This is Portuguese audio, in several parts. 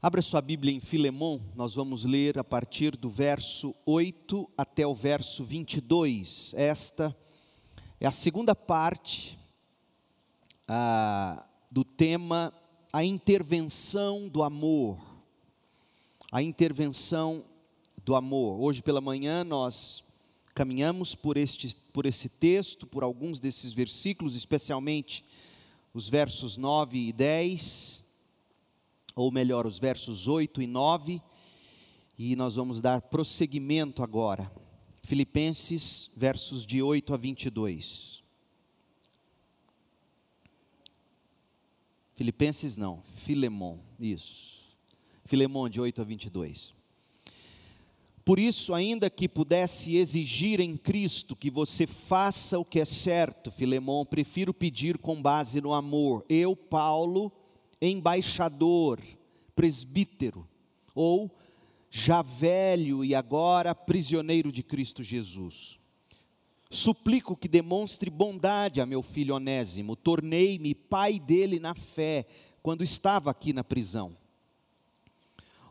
Abra sua Bíblia em Filemão, nós vamos ler a partir do verso 8 até o verso 22. Esta é a segunda parte ah, do tema A intervenção do amor. A intervenção do amor. Hoje pela manhã nós caminhamos por, este, por esse texto, por alguns desses versículos, especialmente os versos 9 e 10 ou melhor, os versos 8 e 9, e nós vamos dar prosseguimento agora. Filipenses, versos de 8 a 22. Filipenses não, Filemon, isso. Filemon de 8 a 22. Por isso, ainda que pudesse exigir em Cristo que você faça o que é certo, Filemon, prefiro pedir com base no amor. Eu, Paulo, embaixador, presbítero, ou já velho e agora prisioneiro de Cristo Jesus. Suplico que demonstre bondade a meu filho Onésimo, tornei-me pai dele na fé, quando estava aqui na prisão.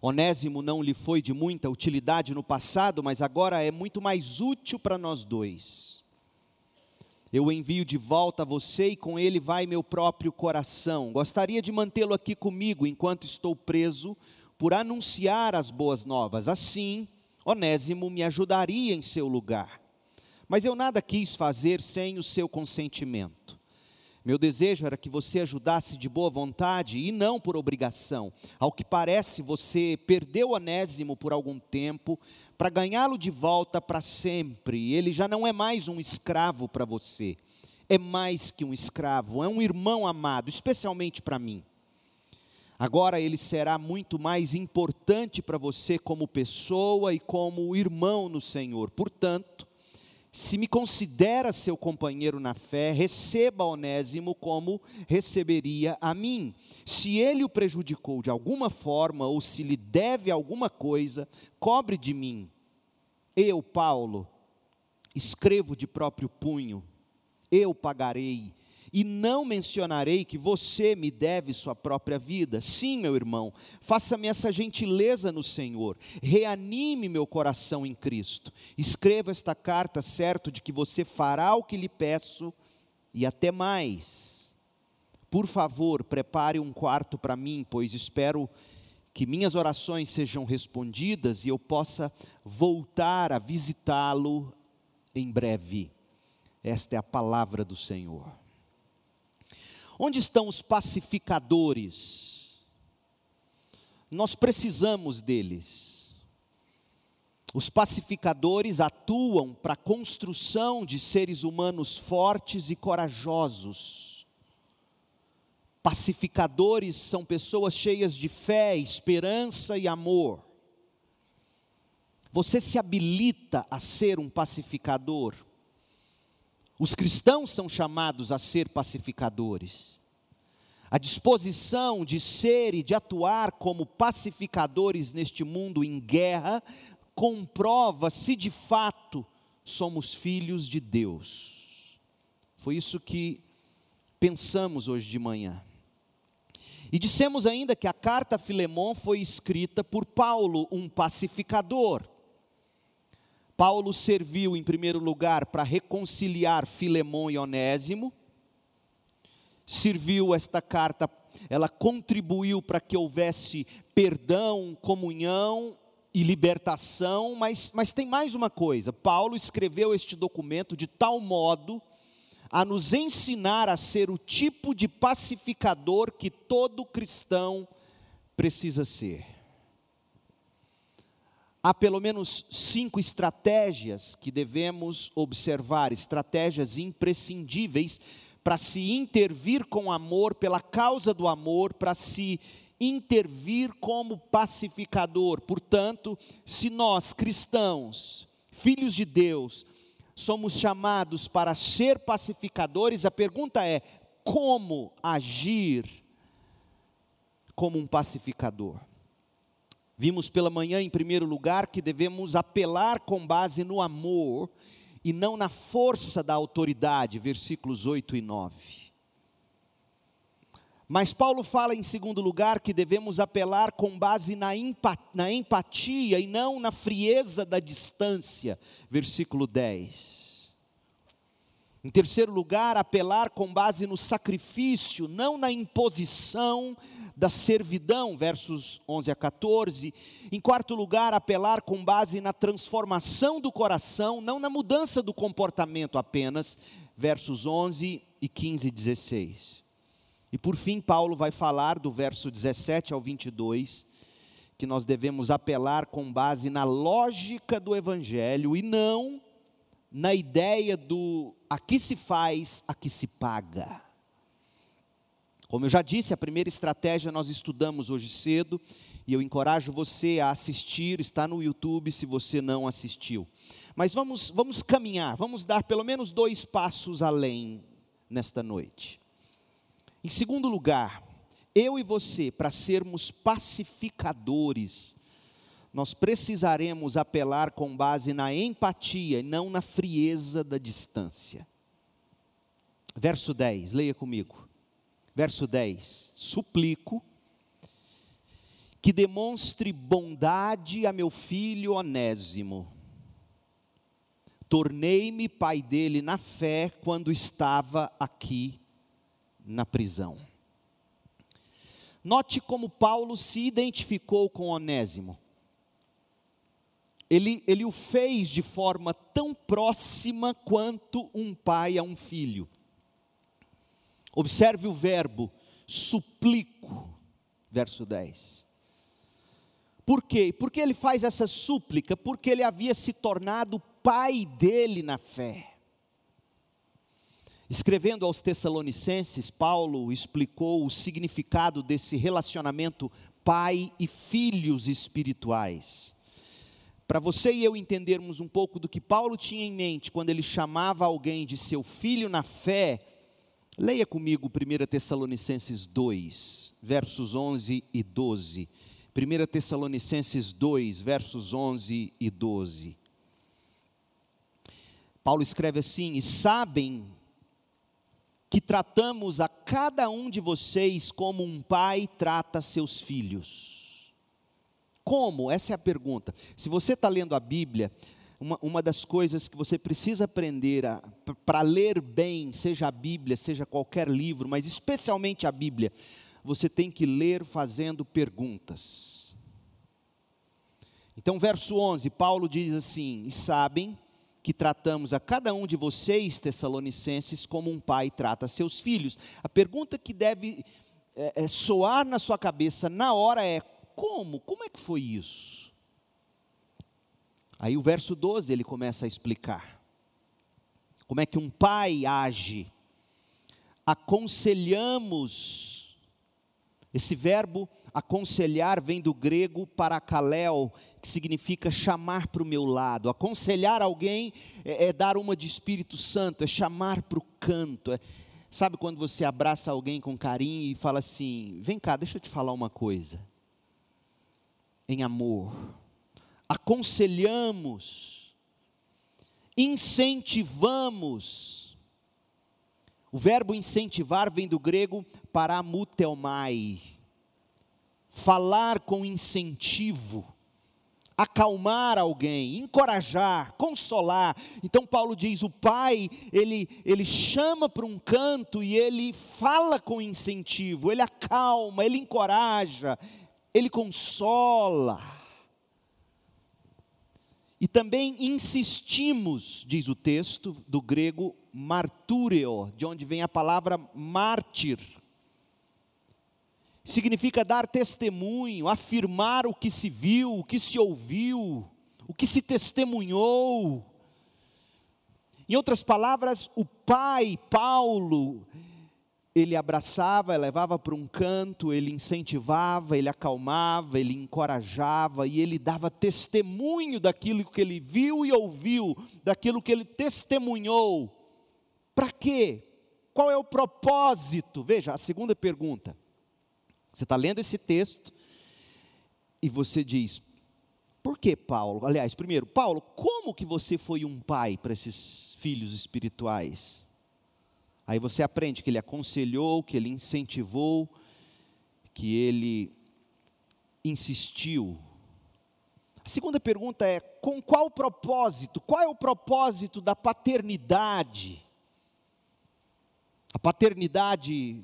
Onésimo não lhe foi de muita utilidade no passado, mas agora é muito mais útil para nós dois eu envio de volta a você e com ele vai meu próprio coração. Gostaria de mantê-lo aqui comigo enquanto estou preso, por anunciar as boas novas. Assim, Onésimo me ajudaria em seu lugar. Mas eu nada quis fazer sem o seu consentimento. Meu desejo era que você ajudasse de boa vontade e não por obrigação. Ao que parece, você perdeu Onésimo por algum tempo, para ganhá-lo de volta para sempre. Ele já não é mais um escravo para você, é mais que um escravo, é um irmão amado, especialmente para mim. Agora ele será muito mais importante para você como pessoa e como irmão no Senhor. Portanto, se me considera seu companheiro na fé, receba Onésimo como receberia a mim. Se ele o prejudicou de alguma forma ou se lhe deve alguma coisa, cobre de mim. Eu, Paulo, escrevo de próprio punho, eu pagarei e não mencionarei que você me deve sua própria vida. Sim, meu irmão, faça-me essa gentileza no Senhor, reanime meu coração em Cristo. Escreva esta carta certo de que você fará o que lhe peço e até mais. Por favor, prepare um quarto para mim, pois espero que minhas orações sejam respondidas e eu possa voltar a visitá-lo em breve. Esta é a palavra do Senhor. Onde estão os pacificadores? Nós precisamos deles. Os pacificadores atuam para a construção de seres humanos fortes e corajosos. Pacificadores são pessoas cheias de fé, esperança e amor. Você se habilita a ser um pacificador. Os cristãos são chamados a ser pacificadores. A disposição de ser e de atuar como pacificadores neste mundo em guerra comprova se de fato somos filhos de Deus. Foi isso que pensamos hoje de manhã. E dissemos ainda que a carta a Filemão foi escrita por Paulo, um pacificador. Paulo serviu em primeiro lugar para reconciliar Filemão e Onésimo. Serviu esta carta, ela contribuiu para que houvesse perdão, comunhão e libertação, mas, mas tem mais uma coisa: Paulo escreveu este documento de tal modo a nos ensinar a ser o tipo de pacificador que todo cristão precisa ser há pelo menos cinco estratégias que devemos observar, estratégias imprescindíveis para se intervir com amor, pela causa do amor, para se intervir como pacificador. Portanto, se nós cristãos, filhos de Deus, somos chamados para ser pacificadores, a pergunta é: como agir como um pacificador? Vimos pela manhã, em primeiro lugar, que devemos apelar com base no amor e não na força da autoridade, versículos 8 e 9. Mas Paulo fala em segundo lugar que devemos apelar com base na, na empatia e não na frieza da distância. Versículo 10. Em terceiro lugar, apelar com base no sacrifício, não na imposição da servidão, versos 11 a 14. Em quarto lugar, apelar com base na transformação do coração, não na mudança do comportamento apenas, versos 11 e 15 e 16. E por fim, Paulo vai falar do verso 17 ao 22, que nós devemos apelar com base na lógica do evangelho e não na ideia do aqui se faz, aqui se paga. Como eu já disse, a primeira estratégia nós estudamos hoje cedo, e eu encorajo você a assistir, está no YouTube se você não assistiu. Mas vamos, vamos caminhar, vamos dar pelo menos dois passos além nesta noite. Em segundo lugar, eu e você, para sermos pacificadores, nós precisaremos apelar com base na empatia e não na frieza da distância. Verso 10, leia comigo. Verso 10: Suplico que demonstre bondade a meu filho Onésimo. Tornei-me pai dele na fé quando estava aqui na prisão. Note como Paulo se identificou com Onésimo ele, ele o fez de forma tão próxima quanto um pai a um filho. Observe o verbo suplico, verso 10. Por quê? Porque ele faz essa súplica? Porque ele havia se tornado pai dele na fé. Escrevendo aos Tessalonicenses, Paulo explicou o significado desse relacionamento pai e filhos espirituais. Para você e eu entendermos um pouco do que Paulo tinha em mente quando ele chamava alguém de seu filho na fé, leia comigo 1 Tessalonicenses 2, versos 11 e 12. 1 Tessalonicenses 2, versos 11 e 12. Paulo escreve assim: E sabem que tratamos a cada um de vocês como um pai trata seus filhos. Como? Essa é a pergunta. Se você está lendo a Bíblia, uma, uma, das coisas que você precisa aprender para ler bem, seja a Bíblia, seja qualquer livro, mas especialmente a Bíblia, você tem que ler fazendo perguntas. Então, verso 11, Paulo diz assim: E sabem que tratamos a cada um de vocês, tessalonicenses, como um pai trata seus filhos. A pergunta que deve é, é, soar na sua cabeça na hora é: como? Como é que foi isso? Aí o verso 12 ele começa a explicar. Como é que um pai age? Aconselhamos. Esse verbo aconselhar vem do grego paracaléu, que significa chamar para o meu lado. Aconselhar alguém é, é, dar uma de Espírito Santo, é chamar para o canto. É, sabe quando você abraça alguém com carinho e fala assim: vem cá, deixa eu te falar uma coisa em amor, aconselhamos, incentivamos. O verbo incentivar vem do grego paramutelmai, falar com incentivo, acalmar alguém, encorajar, consolar. Então Paulo diz: o pai, ele, ele chama para um canto e ele fala com incentivo, ele acalma, ele encoraja, ele consola. E também insistimos, diz o texto do grego martúreo, de onde vem a palavra mártir. Significa dar testemunho, afirmar o que se viu, o que se ouviu, o que se testemunhou. Em outras palavras, o pai Paulo, ele abraçava, levava para um canto, ele incentivava, ele acalmava, ele encorajava e ele dava testemunho daquilo que ele viu e ouviu, daquilo que ele testemunhou. Para quê? Qual é o propósito? Veja, a segunda pergunta. Você está lendo esse texto e você diz: por que Paulo? Aliás, primeiro, Paulo, como que você foi um pai para esses filhos espirituais? Aí você aprende que ele aconselhou, que ele incentivou, que ele insistiu. A segunda pergunta é: com qual propósito? Qual é o propósito da paternidade? A paternidade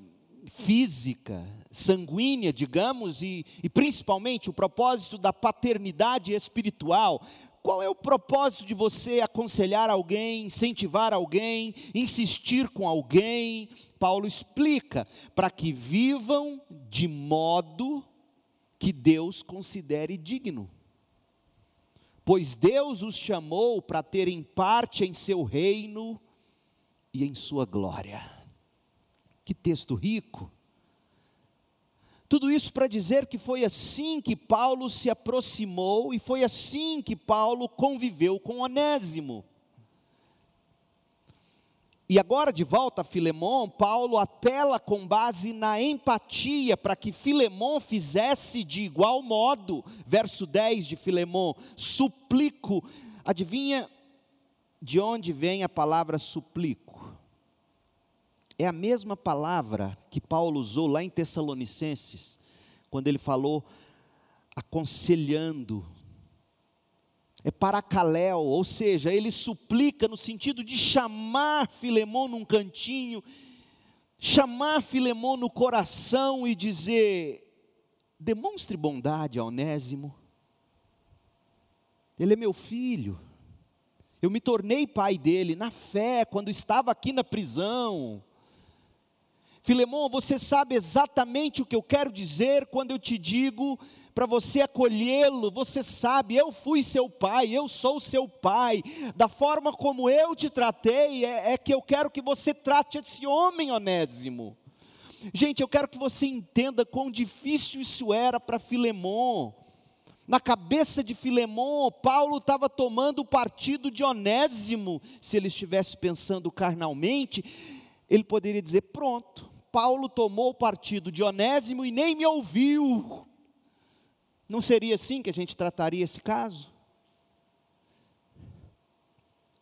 física, sanguínea, digamos, e, e principalmente o propósito da paternidade espiritual. Qual é o propósito de você aconselhar alguém, incentivar alguém, insistir com alguém? Paulo explica: para que vivam de modo que Deus considere digno. Pois Deus os chamou para terem parte em seu reino e em sua glória. Que texto rico! Tudo isso para dizer que foi assim que Paulo se aproximou e foi assim que Paulo conviveu com Onésimo. E agora, de volta a Filemão, Paulo apela com base na empatia para que Filemão fizesse de igual modo. Verso 10 de Filemão: suplico. Adivinha de onde vem a palavra suplico? É a mesma palavra que Paulo usou lá em Tessalonicenses, quando ele falou aconselhando. É paracaléu, ou seja, ele suplica no sentido de chamar Filemão num cantinho, chamar Filemão no coração e dizer: demonstre bondade a Onésimo. Ele é meu filho. Eu me tornei pai dele na fé, quando estava aqui na prisão. Filemão, você sabe exatamente o que eu quero dizer quando eu te digo para você acolhê-lo. Você sabe, eu fui seu pai, eu sou seu pai. Da forma como eu te tratei, é, é que eu quero que você trate esse homem onésimo. Gente, eu quero que você entenda quão difícil isso era para Filemão. Na cabeça de Filemão, Paulo estava tomando o partido de Onésimo. Se ele estivesse pensando carnalmente, ele poderia dizer: pronto, Paulo tomou partido de Onésimo e nem me ouviu. Não seria assim que a gente trataria esse caso?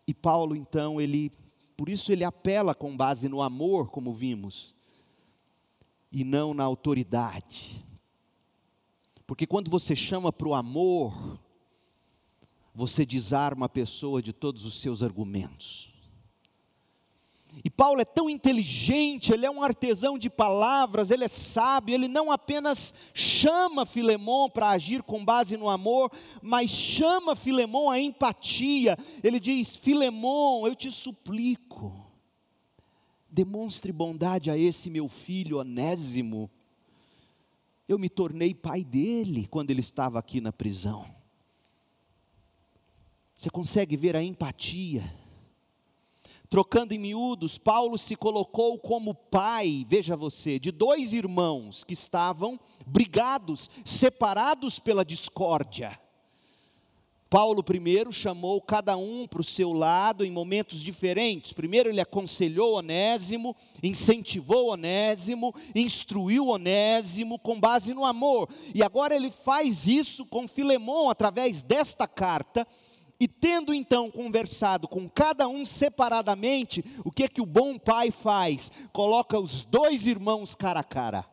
E Paulo, então, ele, por isso ele apela com base no amor, como vimos, e não na autoridade. Porque quando você chama para o amor, você desarma a pessoa de todos os seus argumentos. Paulo é tão inteligente, ele é um artesão de palavras, ele é sábio, ele não apenas chama Filemão para agir com base no amor, mas chama Filemão a empatia. Ele diz: Filemão, eu te suplico, demonstre bondade a esse meu filho onésimo. Eu me tornei pai dele quando ele estava aqui na prisão. Você consegue ver a empatia? Trocando em miúdos, Paulo se colocou como pai, veja você, de dois irmãos que estavam brigados, separados pela discórdia. Paulo primeiro chamou cada um para o seu lado em momentos diferentes. Primeiro ele aconselhou Onésimo, incentivou Onésimo, instruiu Onésimo com base no amor. E agora ele faz isso com Filemão através desta carta e tendo então conversado com cada um separadamente, o que é que o bom pai faz? Coloca os dois irmãos cara a cara.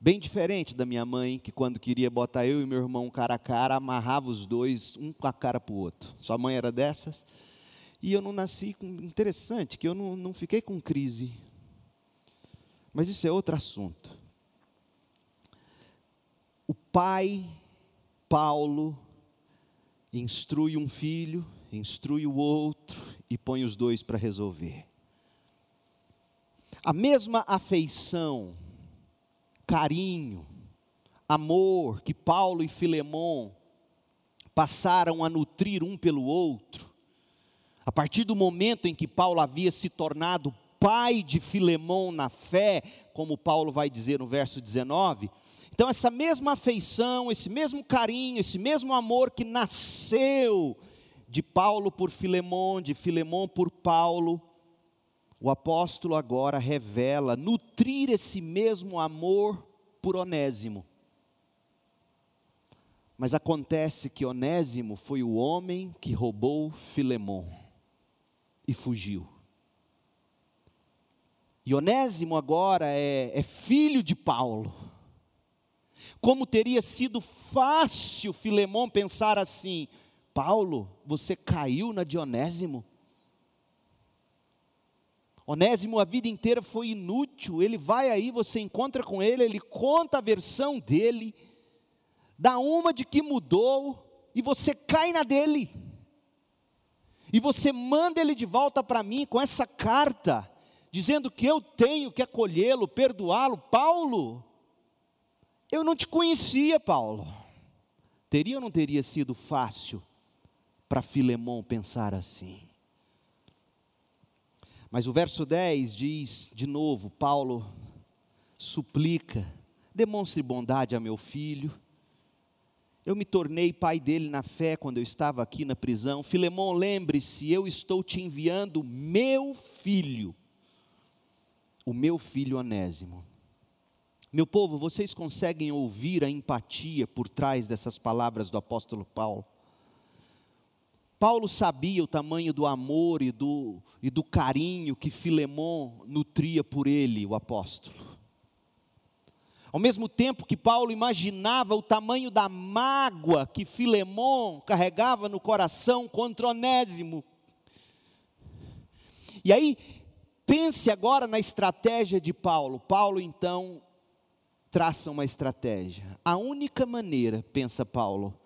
Bem diferente da minha mãe, que quando queria botar eu e meu irmão cara a cara, amarrava os dois, um com a cara para o outro. Sua mãe era dessas? E eu não nasci com. Interessante, que eu não, não fiquei com crise. Mas isso é outro assunto. O pai Paulo instrui um filho, instrui o outro e põe os dois para resolver. A mesma afeição, carinho, amor que Paulo e Filemão passaram a nutrir um pelo outro, a partir do momento em que Paulo havia se tornado pai de Filemão na fé, como Paulo vai dizer no verso 19, então, essa mesma afeição, esse mesmo carinho, esse mesmo amor que nasceu de Paulo por Filemão, de Filemão por Paulo, o apóstolo agora revela nutrir esse mesmo amor por Onésimo. Mas acontece que Onésimo foi o homem que roubou Filemão e fugiu. E Onésimo agora é, é filho de Paulo. Como teria sido fácil Filemão pensar assim: Paulo, você caiu na Dionésimo? Onésimo a vida inteira foi inútil, ele vai aí, você encontra com ele, ele conta a versão dele, dá uma de que mudou, e você cai na dele. E você manda ele de volta para mim com essa carta, dizendo que eu tenho que acolhê-lo, perdoá-lo. Paulo, eu não te conhecia, Paulo. Teria ou não teria sido fácil para Filemão pensar assim? Mas o verso 10 diz, de novo, Paulo suplica: demonstre bondade a meu filho. Eu me tornei pai dele na fé quando eu estava aqui na prisão. Filemão, lembre-se, eu estou te enviando meu filho, o meu filho Onésimo. Meu povo, vocês conseguem ouvir a empatia por trás dessas palavras do apóstolo Paulo? Paulo sabia o tamanho do amor e do, e do carinho que Filemão nutria por ele, o apóstolo. Ao mesmo tempo que Paulo imaginava o tamanho da mágoa que Filemão carregava no coração contra Onésimo. E aí, pense agora na estratégia de Paulo. Paulo então traça uma estratégia. A única maneira, pensa Paulo,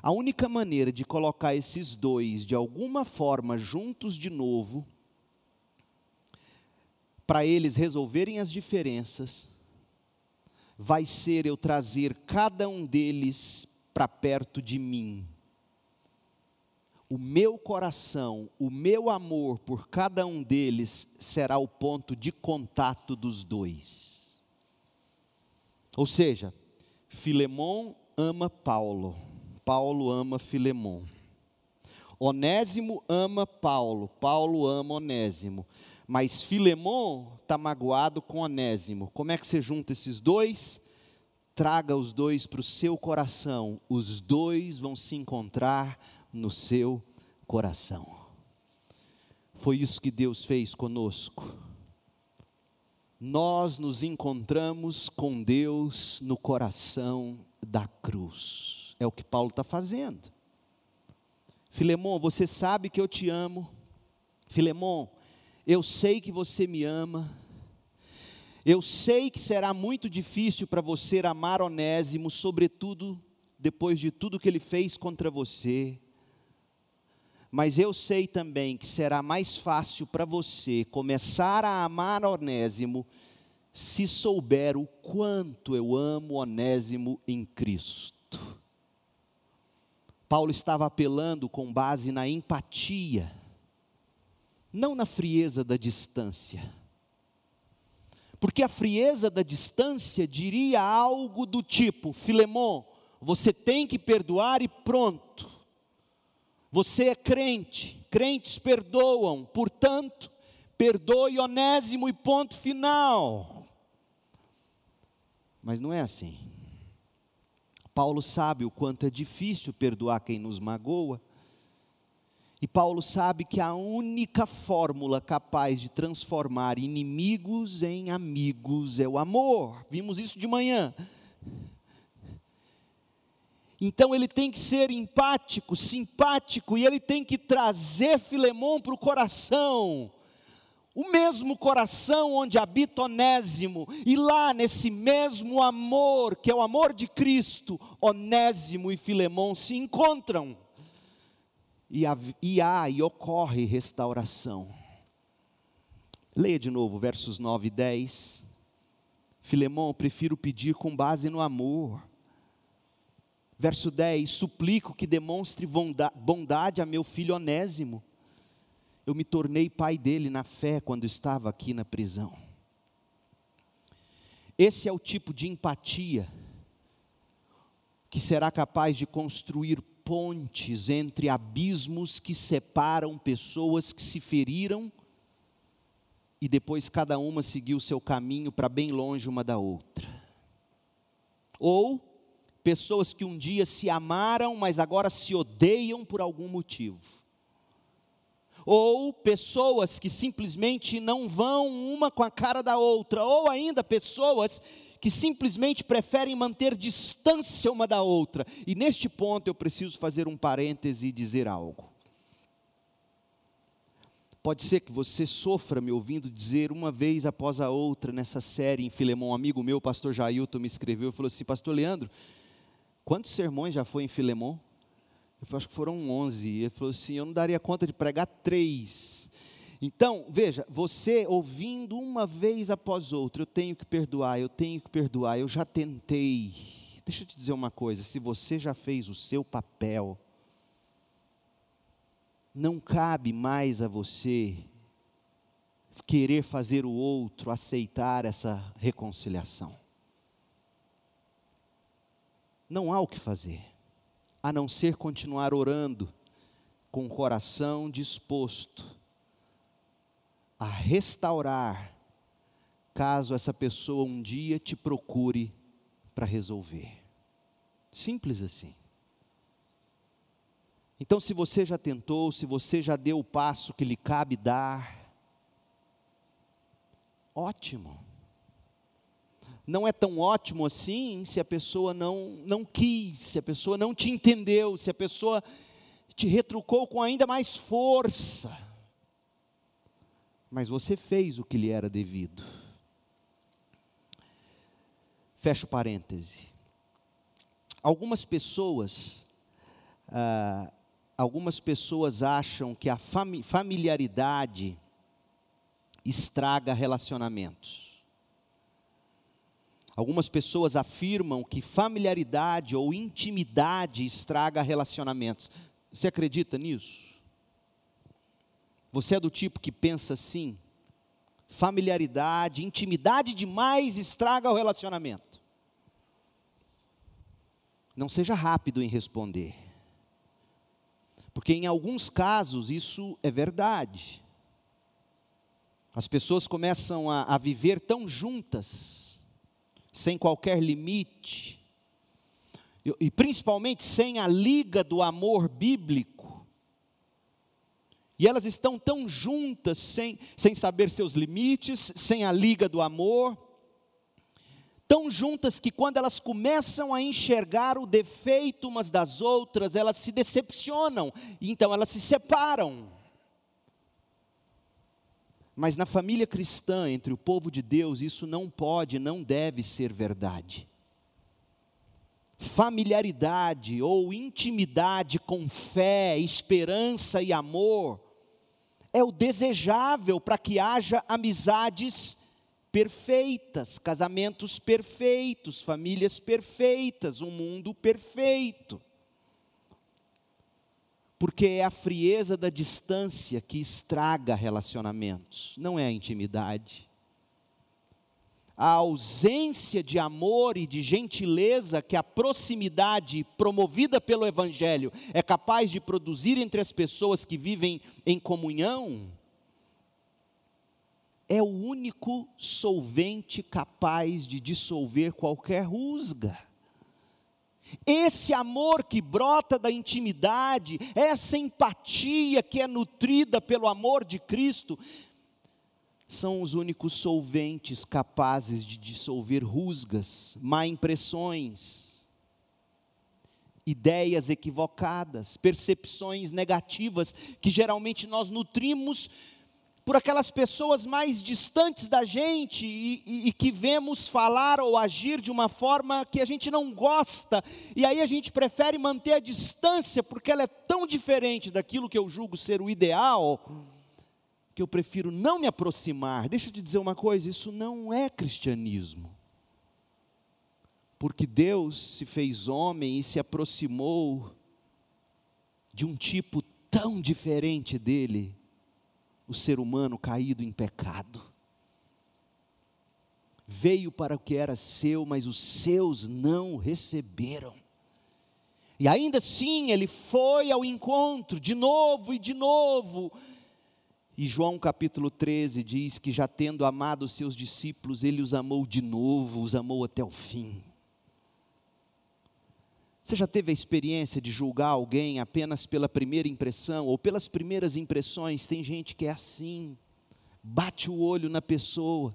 a única maneira de colocar esses dois de alguma forma juntos de novo, para eles resolverem as diferenças, vai ser eu trazer cada um deles para perto de mim. O meu coração, o meu amor por cada um deles será o ponto de contato dos dois. Ou seja, Filemão ama Paulo Paulo ama Filemon. Onésimo ama Paulo, Paulo ama Onésimo. Mas Filemon está magoado com Onésimo. Como é que você junta esses dois? Traga os dois para o seu coração. Os dois vão se encontrar no seu coração. Foi isso que Deus fez conosco. Nós nos encontramos com Deus no coração da cruz. É o que Paulo está fazendo. Filemão, você sabe que eu te amo. Filemão, eu sei que você me ama. Eu sei que será muito difícil para você amar Onésimo, sobretudo depois de tudo que ele fez contra você. Mas eu sei também que será mais fácil para você começar a amar Onésimo se souber o quanto eu amo Onésimo em Cristo. Paulo estava apelando com base na empatia, não na frieza da distância. Porque a frieza da distância diria algo do tipo: Filemão, você tem que perdoar e pronto. Você é crente, crentes perdoam, portanto, perdoe Onésimo e ponto final. Mas não é assim. Paulo sabe o quanto é difícil perdoar quem nos magoa. E Paulo sabe que a única fórmula capaz de transformar inimigos em amigos é o amor. Vimos isso de manhã. Então ele tem que ser empático, simpático, e ele tem que trazer Filemão para o coração o mesmo coração onde habita Onésimo, e lá nesse mesmo amor, que é o amor de Cristo, Onésimo e Filemão se encontram. E há, e, há, e ocorre restauração. Leia de novo versos 9 e 10. Filemão, eu prefiro pedir com base no amor. Verso 10: Suplico que demonstre bondade a meu filho Onésimo eu me tornei pai dele na fé quando estava aqui na prisão. Esse é o tipo de empatia que será capaz de construir pontes entre abismos que separam pessoas que se feriram e depois cada uma seguiu seu caminho para bem longe uma da outra. Ou pessoas que um dia se amaram, mas agora se odeiam por algum motivo ou pessoas que simplesmente não vão uma com a cara da outra, ou ainda pessoas que simplesmente preferem manter distância uma da outra. E neste ponto eu preciso fazer um parêntese e dizer algo. Pode ser que você sofra me ouvindo dizer uma vez após a outra nessa série em Filemão. Um amigo meu, pastor Jailton, me escreveu e falou assim: Pastor Leandro, quantos sermões já foi em Filemão? Eu acho que foram 11. Ele falou assim: Eu não daria conta de pregar três. Então, veja, você ouvindo uma vez após outra, eu tenho que perdoar, eu tenho que perdoar, eu já tentei. Deixa eu te dizer uma coisa: se você já fez o seu papel, não cabe mais a você querer fazer o outro aceitar essa reconciliação. Não há o que fazer a não ser continuar orando com o coração disposto a restaurar, caso essa pessoa um dia te procure para resolver. Simples assim. Então, se você já tentou, se você já deu o passo que lhe cabe dar, ótimo não é tão ótimo assim se a pessoa não, não quis, se a pessoa não te entendeu, se a pessoa te retrucou com ainda mais força. Mas você fez o que lhe era devido. Fecho parêntese. Algumas pessoas, ah, algumas pessoas acham que a familiaridade estraga relacionamentos. Algumas pessoas afirmam que familiaridade ou intimidade estraga relacionamentos. Você acredita nisso? Você é do tipo que pensa assim? Familiaridade, intimidade demais estraga o relacionamento. Não seja rápido em responder. Porque em alguns casos isso é verdade. As pessoas começam a, a viver tão juntas sem qualquer limite, e principalmente sem a liga do amor bíblico. E elas estão tão juntas, sem, sem saber seus limites, sem a liga do amor, tão juntas que quando elas começam a enxergar o defeito umas das outras, elas se decepcionam, então elas se separam. Mas na família cristã, entre o povo de Deus, isso não pode, não deve ser verdade. Familiaridade ou intimidade com fé, esperança e amor é o desejável para que haja amizades perfeitas, casamentos perfeitos, famílias perfeitas, um mundo perfeito porque é a frieza da distância que estraga relacionamentos, não é a intimidade. A ausência de amor e de gentileza que a proximidade promovida pelo Evangelho é capaz de produzir entre as pessoas que vivem em comunhão, é o único solvente capaz de dissolver qualquer rusga. Esse amor que brota da intimidade, essa empatia que é nutrida pelo amor de Cristo, são os únicos solventes capazes de dissolver rusgas, má impressões, ideias equivocadas, percepções negativas que geralmente nós nutrimos por aquelas pessoas mais distantes da gente e, e, e, que vemos falar ou agir de uma forma que a gente não gosta, e aí a gente prefere manter a distância porque ela é tão diferente daquilo que eu julgo ser o ideal, que eu prefiro não me aproximar. Deixa eu te dizer uma coisa: isso não é cristianismo. Porque Deus se fez homem e se aproximou de um tipo tão diferente dele o ser humano caído em pecado. Veio para o que era seu, mas os seus não receberam. E ainda assim ele foi ao encontro, de novo e de novo. E João capítulo 13 diz que já tendo amado os seus discípulos, ele os amou de novo, os amou até o fim. Você já teve a experiência de julgar alguém apenas pela primeira impressão ou pelas primeiras impressões? Tem gente que é assim, bate o olho na pessoa,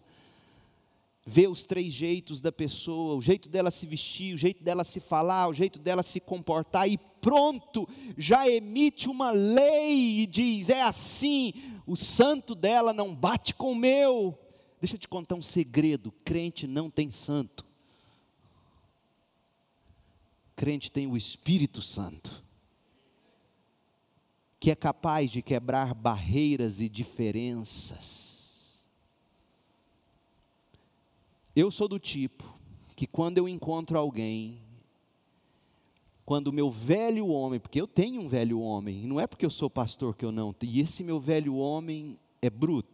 vê os três jeitos da pessoa, o jeito dela se vestir, o jeito dela se falar, o jeito dela se comportar e pronto, já emite uma lei e diz: é assim, o santo dela não bate com o meu. Deixa eu te contar um segredo: crente não tem santo crente tem o Espírito Santo, que é capaz de quebrar barreiras e diferenças. Eu sou do tipo que quando eu encontro alguém, quando o meu velho homem, porque eu tenho um velho homem, não é porque eu sou pastor que eu não, e esse meu velho homem é bruto.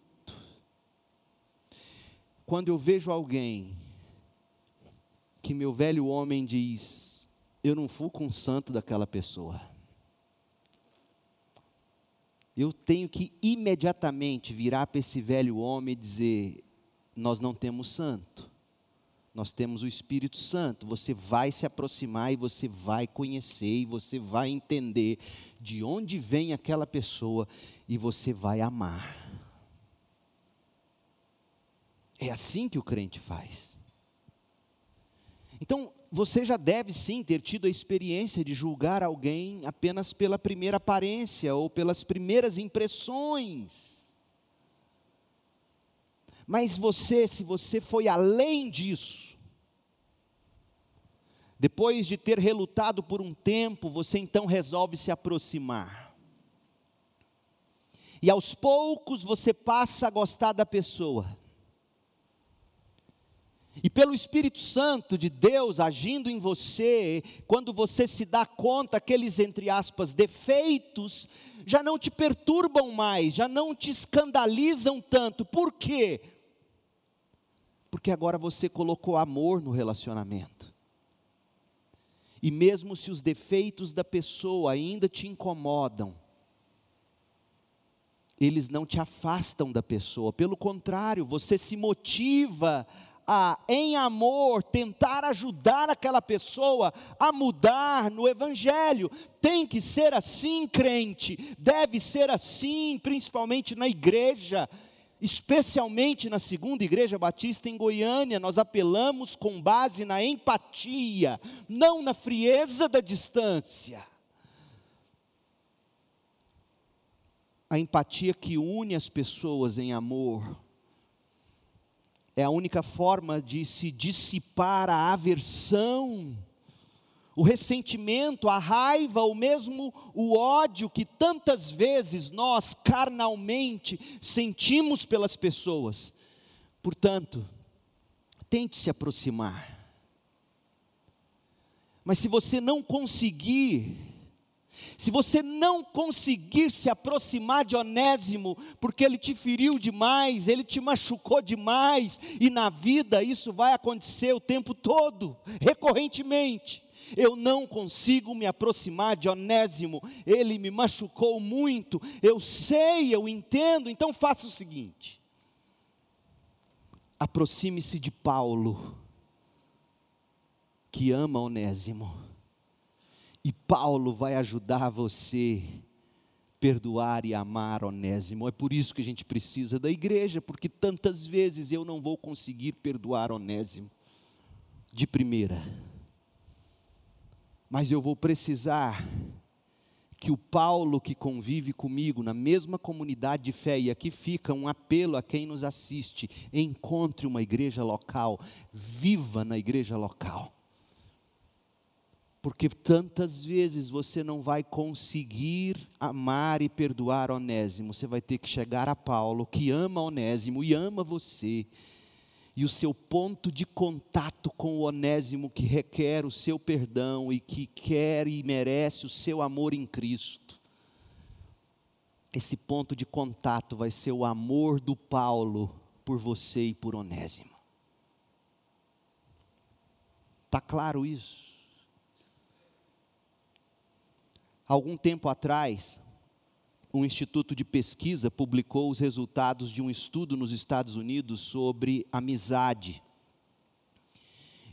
Quando eu vejo alguém que meu velho homem diz, eu não fui com o santo daquela pessoa. Eu tenho que imediatamente virar para esse velho homem e dizer: Nós não temos santo, nós temos o Espírito Santo. Você vai se aproximar e você vai conhecer, e você vai entender de onde vem aquela pessoa e você vai amar. É assim que o crente faz. Então, você já deve sim ter tido a experiência de julgar alguém apenas pela primeira aparência ou pelas primeiras impressões. Mas você, se você foi além disso, depois de ter relutado por um tempo, você então resolve se aproximar. E aos poucos você passa a gostar da pessoa. E pelo Espírito Santo de Deus agindo em você, quando você se dá conta, aqueles, entre aspas, defeitos, já não te perturbam mais, já não te escandalizam tanto. Por quê? Porque agora você colocou amor no relacionamento. E mesmo se os defeitos da pessoa ainda te incomodam, eles não te afastam da pessoa, pelo contrário, você se motiva a, em amor, tentar ajudar aquela pessoa a mudar no Evangelho. Tem que ser assim, crente, deve ser assim, principalmente na igreja. Especialmente na segunda igreja batista em Goiânia, nós apelamos com base na empatia, não na frieza da distância. A empatia que une as pessoas em amor, é a única forma de se dissipar a aversão, o ressentimento, a raiva, ou mesmo o ódio que tantas vezes nós carnalmente sentimos pelas pessoas. Portanto, tente se aproximar. Mas se você não conseguir, se você não conseguir se aproximar de Onésimo, porque ele te feriu demais, ele te machucou demais, e na vida isso vai acontecer o tempo todo, recorrentemente. Eu não consigo me aproximar de Onésimo, ele me machucou muito, eu sei, eu entendo, então faça o seguinte: aproxime-se de Paulo, que ama Onésimo e Paulo vai ajudar você perdoar e amar Onésimo. É por isso que a gente precisa da igreja, porque tantas vezes eu não vou conseguir perdoar Onésimo de primeira. Mas eu vou precisar que o Paulo que convive comigo na mesma comunidade de fé, e aqui fica um apelo a quem nos assiste: encontre uma igreja local, viva na igreja local porque tantas vezes você não vai conseguir amar e perdoar Onésimo, você vai ter que chegar a Paulo, que ama Onésimo e ama você, e o seu ponto de contato com o Onésimo, que requer o seu perdão e que quer e merece o seu amor em Cristo, esse ponto de contato vai ser o amor do Paulo por você e por Onésimo. Está claro isso? Algum tempo atrás, um instituto de pesquisa publicou os resultados de um estudo nos Estados Unidos sobre amizade.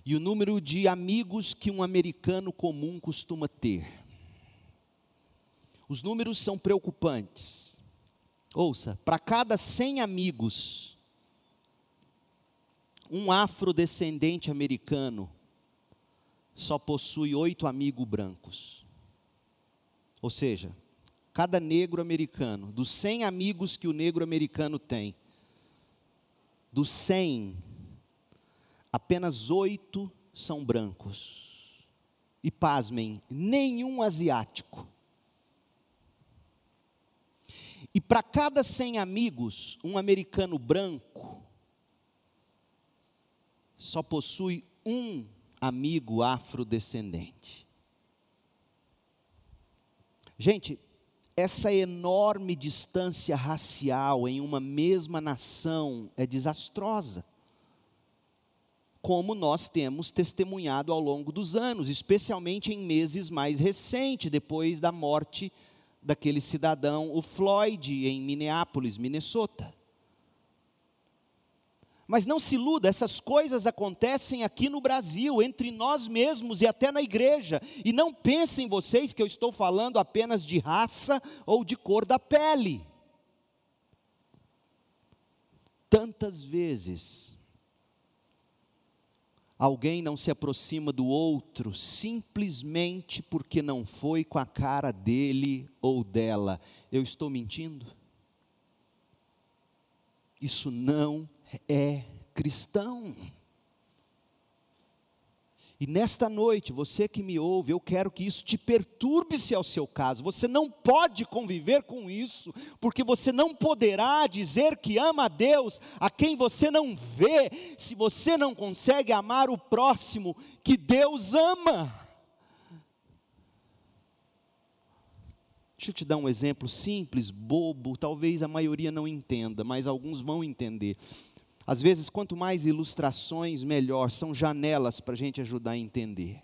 e o número de amigos que um americano comum costuma ter. Os números são preocupantes. Ouça, para cada 100 amigos, um afrodescendente americano só possui oito amigos brancos. Ou seja, cada negro americano, dos 100 amigos que o negro americano tem, dos 100, apenas oito são brancos. E pasmem, nenhum asiático. E para cada 100 amigos, um americano branco só possui um amigo afrodescendente. Gente, essa enorme distância racial em uma mesma nação é desastrosa. Como nós temos testemunhado ao longo dos anos, especialmente em meses mais recentes, depois da morte daquele cidadão, o Floyd, em Minneapolis, Minnesota. Mas não se iluda, essas coisas acontecem aqui no Brasil, entre nós mesmos e até na igreja. E não pensem vocês que eu estou falando apenas de raça ou de cor da pele. Tantas vezes, alguém não se aproxima do outro simplesmente porque não foi com a cara dele ou dela. Eu estou mentindo? Isso não é cristão. E nesta noite, você que me ouve, eu quero que isso te perturbe se é o seu caso. Você não pode conviver com isso, porque você não poderá dizer que ama a Deus a quem você não vê, se você não consegue amar o próximo que Deus ama. Deixa eu te dar um exemplo simples, bobo, talvez a maioria não entenda, mas alguns vão entender. Às vezes, quanto mais ilustrações, melhor, são janelas para a gente ajudar a entender.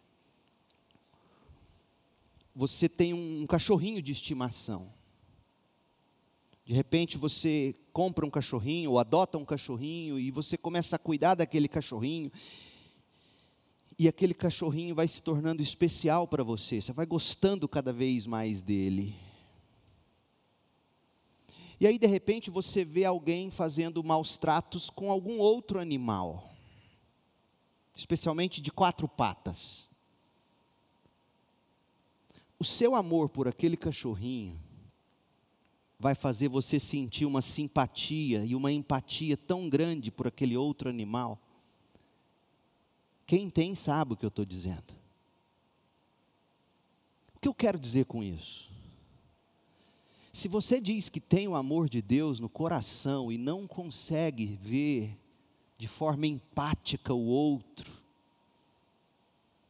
Você tem um cachorrinho de estimação. De repente você compra um cachorrinho ou adota um cachorrinho e você começa a cuidar daquele cachorrinho. E aquele cachorrinho vai se tornando especial para você, você vai gostando cada vez mais dele. E aí, de repente, você vê alguém fazendo maus tratos com algum outro animal, especialmente de quatro patas. O seu amor por aquele cachorrinho vai fazer você sentir uma simpatia e uma empatia tão grande por aquele outro animal. Quem tem sabe o que eu estou dizendo. O que eu quero dizer com isso? Se você diz que tem o amor de Deus no coração e não consegue ver de forma empática o outro,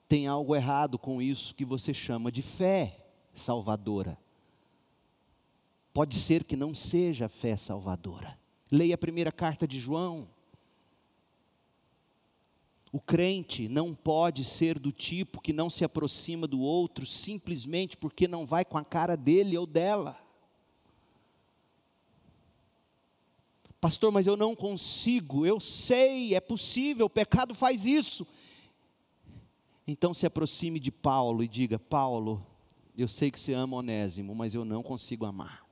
tem algo errado com isso que você chama de fé salvadora. Pode ser que não seja fé salvadora. Leia a primeira carta de João. O crente não pode ser do tipo que não se aproxima do outro simplesmente porque não vai com a cara dele ou dela. Pastor, mas eu não consigo. Eu sei, é possível, o pecado faz isso. Então se aproxime de Paulo e diga: Paulo, eu sei que você ama Onésimo, mas eu não consigo amar.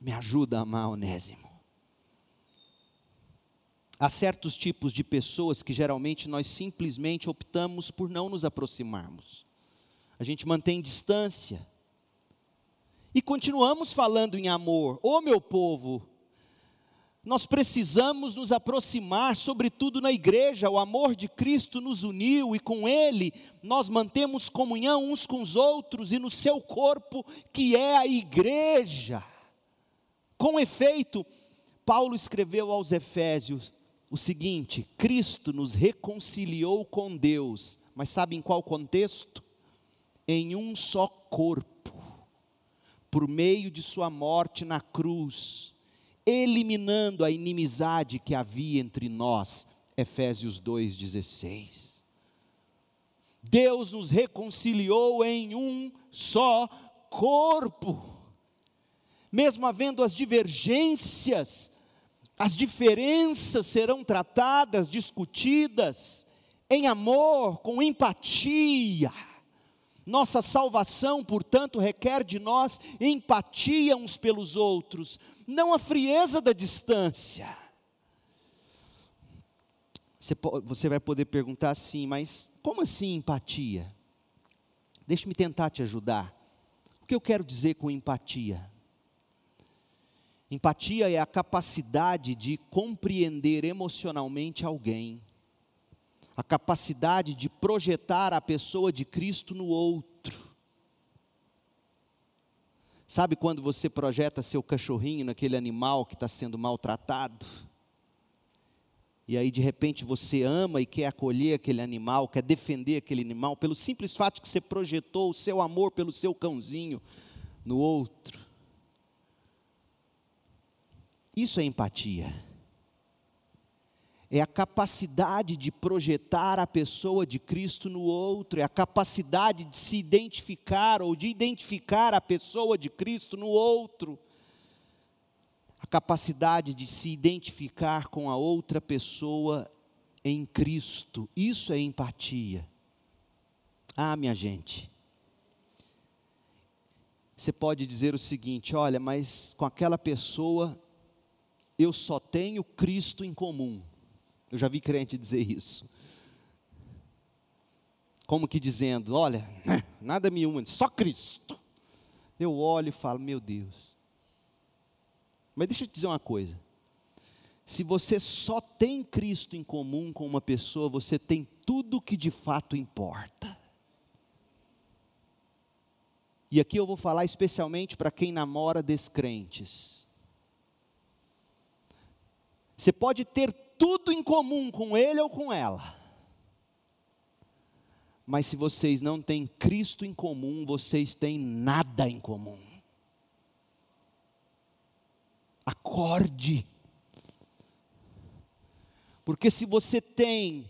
Me ajuda a amar Onésimo. Há certos tipos de pessoas que geralmente nós simplesmente optamos por não nos aproximarmos. A gente mantém distância e continuamos falando em amor. Ô oh, meu povo, nós precisamos nos aproximar, sobretudo na igreja, o amor de Cristo nos uniu e com Ele nós mantemos comunhão uns com os outros e no seu corpo, que é a igreja. Com efeito, Paulo escreveu aos Efésios o seguinte: Cristo nos reconciliou com Deus, mas sabe em qual contexto? Em um só corpo por meio de sua morte na cruz, eliminando a inimizade que havia entre nós. Efésios 2,16. Deus nos reconciliou em um só corpo, mesmo havendo as divergências, As diferenças serão tratadas, discutidas em amor, com empatia. Nossa salvação, portanto, requer de nós empatia uns pelos outros, não a frieza da distância. Você, vai poder perguntar assim, mas como assim empatia? Deixe-me tentar te ajudar. O que eu quero dizer com empatia? Empatia é a capacidade de compreender emocionalmente alguém, a capacidade de projetar a pessoa de Cristo no outro. Sabe quando você projeta seu cachorrinho naquele animal que está sendo maltratado? E aí de repente você ama e quer acolher aquele animal, quer defender aquele animal, pelo simples fato que você projetou o seu amor pelo seu cãozinho no outro. Isso é empatia. É a capacidade de projetar a pessoa de Cristo no outro, é a capacidade de se identificar ou de identificar a pessoa de Cristo no outro. A capacidade de se identificar com a outra pessoa em Cristo. Isso é empatia. Ah, minha gente. Você pode dizer o seguinte: olha, mas com aquela pessoa eu só tenho Cristo em comum. Eu já vi crente dizer isso. Como que dizendo, olha, nada me une, só Cristo. Eu olho e falo, meu Deus. Mas deixa eu te dizer uma coisa. Se você só tem Cristo em comum com uma pessoa, você tem tudo que de fato importa. E aqui eu vou falar especialmente para quem namora descrentes. Você pode ter tudo em comum com ele ou com ela. Mas se vocês não têm Cristo em comum, vocês têm nada em comum. Acorde. Porque se você tem,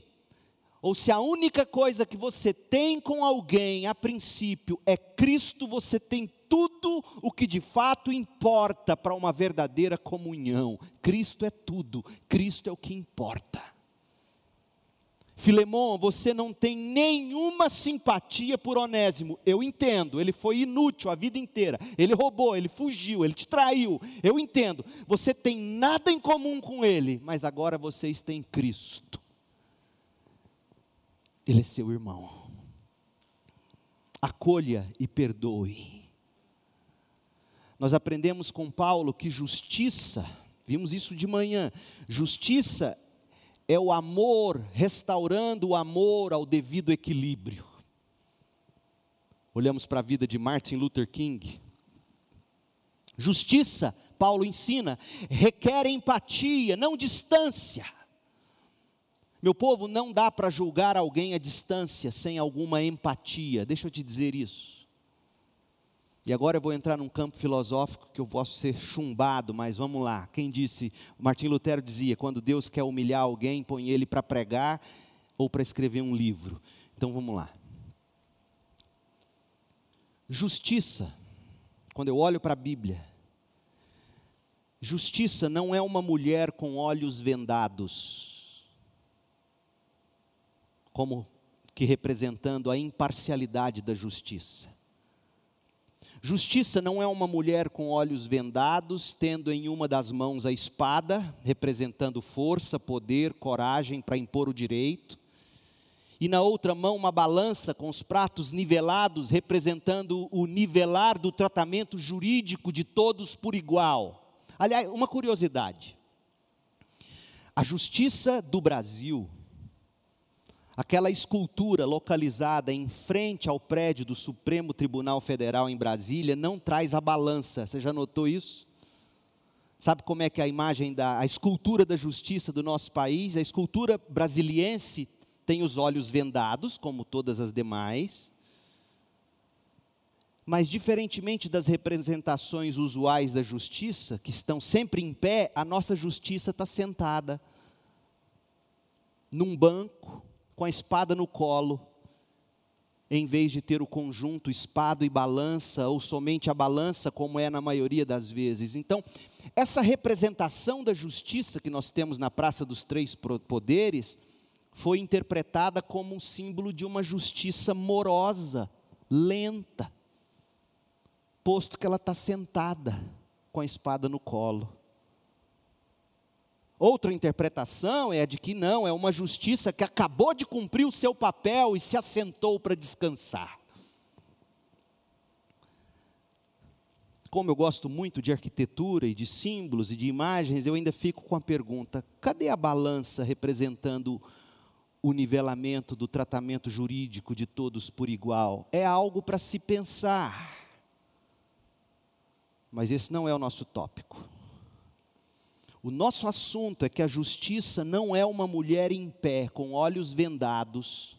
ou se a única coisa que você tem com alguém, a princípio, é Cristo, você tem tudo o que de fato importa para uma verdadeira comunhão. Cristo é tudo, Cristo é o que importa. Filemão, você não tem nenhuma simpatia por Onésimo. Eu entendo, ele foi inútil a vida inteira. Ele roubou, ele fugiu, ele te traiu. Eu entendo. Você tem nada em comum com ele, mas agora vocês têm Cristo. Ele é seu irmão. Acolha e perdoe. Nós aprendemos com Paulo que justiça, vimos isso de manhã, justiça é o amor restaurando o amor ao devido equilíbrio. Olhamos para a vida de Martin Luther King. Justiça, Paulo ensina, requer empatia, não distância. Meu povo, não dá para julgar alguém à distância sem alguma empatia. Deixa eu te dizer isso. E agora eu vou entrar num campo filosófico que eu posso ser chumbado, mas vamos lá. Quem disse? Martim Lutero dizia: quando Deus quer humilhar alguém, põe ele para pregar ou para escrever um livro. Então vamos lá. Justiça, quando eu olho para a Bíblia, justiça não é uma mulher com olhos vendados, como que representando a imparcialidade da justiça. Justiça não é uma mulher com olhos vendados, tendo em uma das mãos a espada, representando força, poder, coragem para impor o direito, e na outra mão uma balança com os pratos nivelados, representando o nivelar do tratamento jurídico de todos por igual. Aliás, uma curiosidade: a justiça do Brasil Aquela escultura localizada em frente ao prédio do Supremo Tribunal Federal em Brasília não traz a balança. Você já notou isso? Sabe como é que a imagem da a escultura da justiça do nosso país? A escultura brasiliense tem os olhos vendados, como todas as demais. Mas diferentemente das representações usuais da justiça, que estão sempre em pé, a nossa justiça está sentada num banco, com a espada no colo, em vez de ter o conjunto espada e balança, ou somente a balança, como é na maioria das vezes. Então, essa representação da justiça que nós temos na Praça dos Três Poderes foi interpretada como um símbolo de uma justiça morosa, lenta, posto que ela está sentada com a espada no colo. Outra interpretação é a de que não, é uma justiça que acabou de cumprir o seu papel e se assentou para descansar. Como eu gosto muito de arquitetura e de símbolos e de imagens, eu ainda fico com a pergunta: cadê a balança representando o nivelamento do tratamento jurídico de todos por igual? É algo para se pensar. Mas esse não é o nosso tópico. O nosso assunto é que a justiça não é uma mulher em pé, com olhos vendados,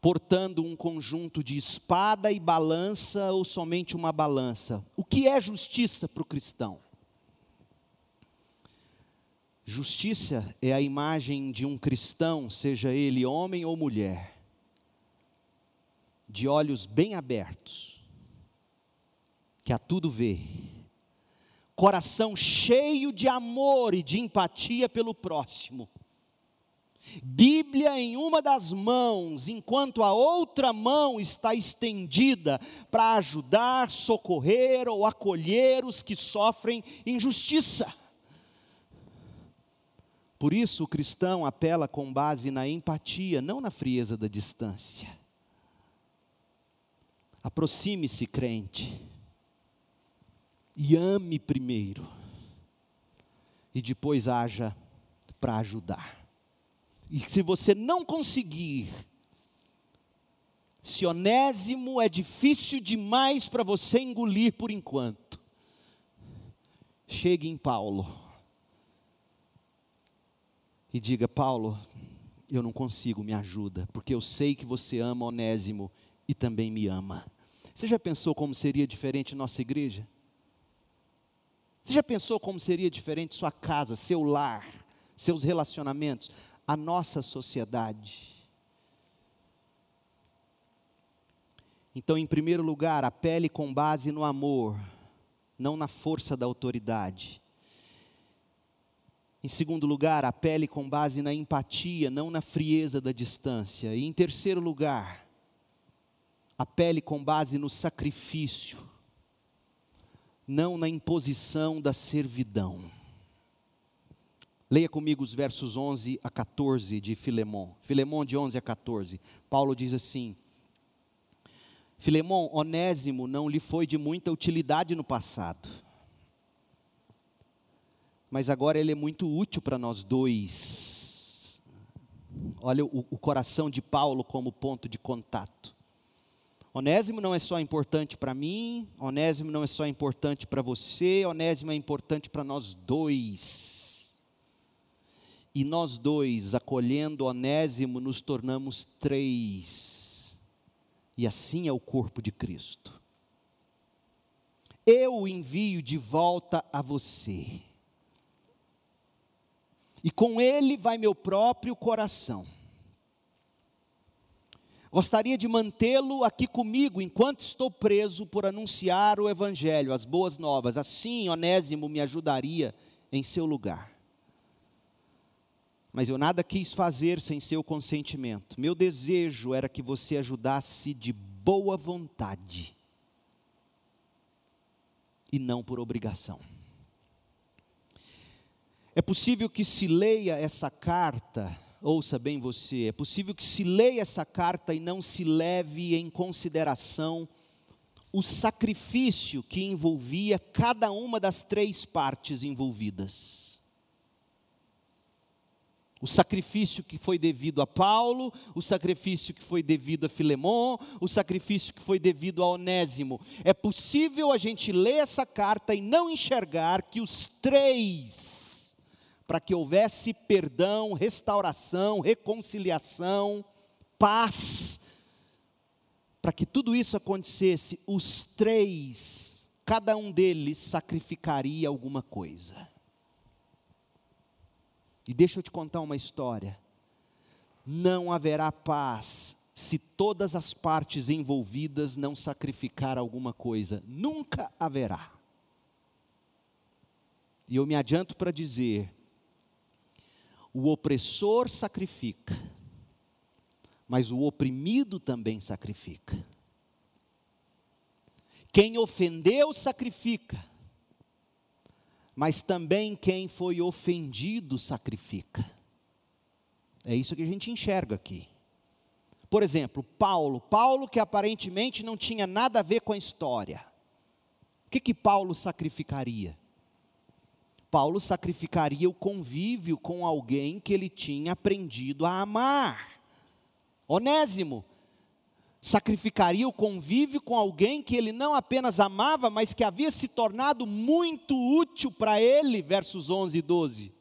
portando um conjunto de espada e balança ou somente uma balança. O que é justiça para o cristão? Justiça é a imagem de um cristão, seja ele homem ou mulher, de olhos bem abertos, que a tudo vê coração cheio de amor e de empatia pelo próximo. Bíblia em uma das mãos, enquanto a outra mão está estendida para ajudar, socorrer ou acolher os que sofrem injustiça. Por isso o cristão apela com base na empatia, não na frieza da distância. Aproxime-se, crente e ame primeiro, e depois haja para ajudar. E se você não conseguir, se onésimo é difícil demais para você engolir por enquanto, chegue em Paulo e diga: Paulo, eu não consigo, me ajuda, porque eu sei que você ama Onésimo e também me ama. Você já pensou como seria diferente nossa igreja? Você já pensou como seria diferente sua casa, seu lar, seus relacionamentos, a nossa sociedade? Então, em primeiro lugar, apele com base no amor, não na força da autoridade. Em segundo lugar, apele com base na empatia, não na frieza da distância. E em terceiro lugar, apele com base no sacrifício, não na imposição da servidão. Leia comigo os versos 11 a 14 de Filemão. Filemão de 11 a 14. Paulo diz assim: Filemão, Onésimo não lhe foi de muita utilidade no passado, mas agora ele é muito útil para nós dois. Olha o, o coração de Paulo como ponto de contato. Onésimo não é só importante para mim, Onésimo não é só importante para você, Onésimo é importante para nós dois. E nós dois, acolhendo Onésimo, nos tornamos três. E assim é o corpo de Cristo. Eu envio de volta a você. E com ele vai meu próprio coração Gostaria de mantê-lo aqui comigo enquanto estou preso por anunciar o Evangelho, as boas novas. Assim, Onésimo me ajudaria em seu lugar. Mas eu nada quis fazer sem seu consentimento. Meu desejo era que você ajudasse de boa vontade e não por obrigação. É possível que se leia essa carta ouça bem você, é possível que se leia essa carta e não se leve em consideração o sacrifício que envolvia cada uma das três partes envolvidas. O sacrifício que foi devido a Paulo, o sacrifício que foi devido a Filemon, o sacrifício que foi devido a Onésimo. É possível a gente ler essa carta e não enxergar que os três para que houvesse perdão, restauração, reconciliação, paz. Para que tudo isso acontecesse, os três, cada um deles sacrificaria alguma coisa. E deixa eu te contar uma história. Não haverá paz se todas as partes envolvidas não sacrificar alguma coisa. Nunca haverá. E eu me adianto para dizer: o opressor sacrifica, mas o oprimido também sacrifica. Quem ofendeu, sacrifica, mas também quem foi ofendido, sacrifica. É isso que a gente enxerga aqui. Por exemplo, Paulo, Paulo que aparentemente não tinha nada a ver com a história. O que que Paulo sacrificaria? Paulo sacrificaria o convívio com alguém que ele tinha aprendido a amar. Onésimo sacrificaria o convívio com alguém que ele não apenas amava, mas que havia se tornado muito útil para ele, versos 11 e 12.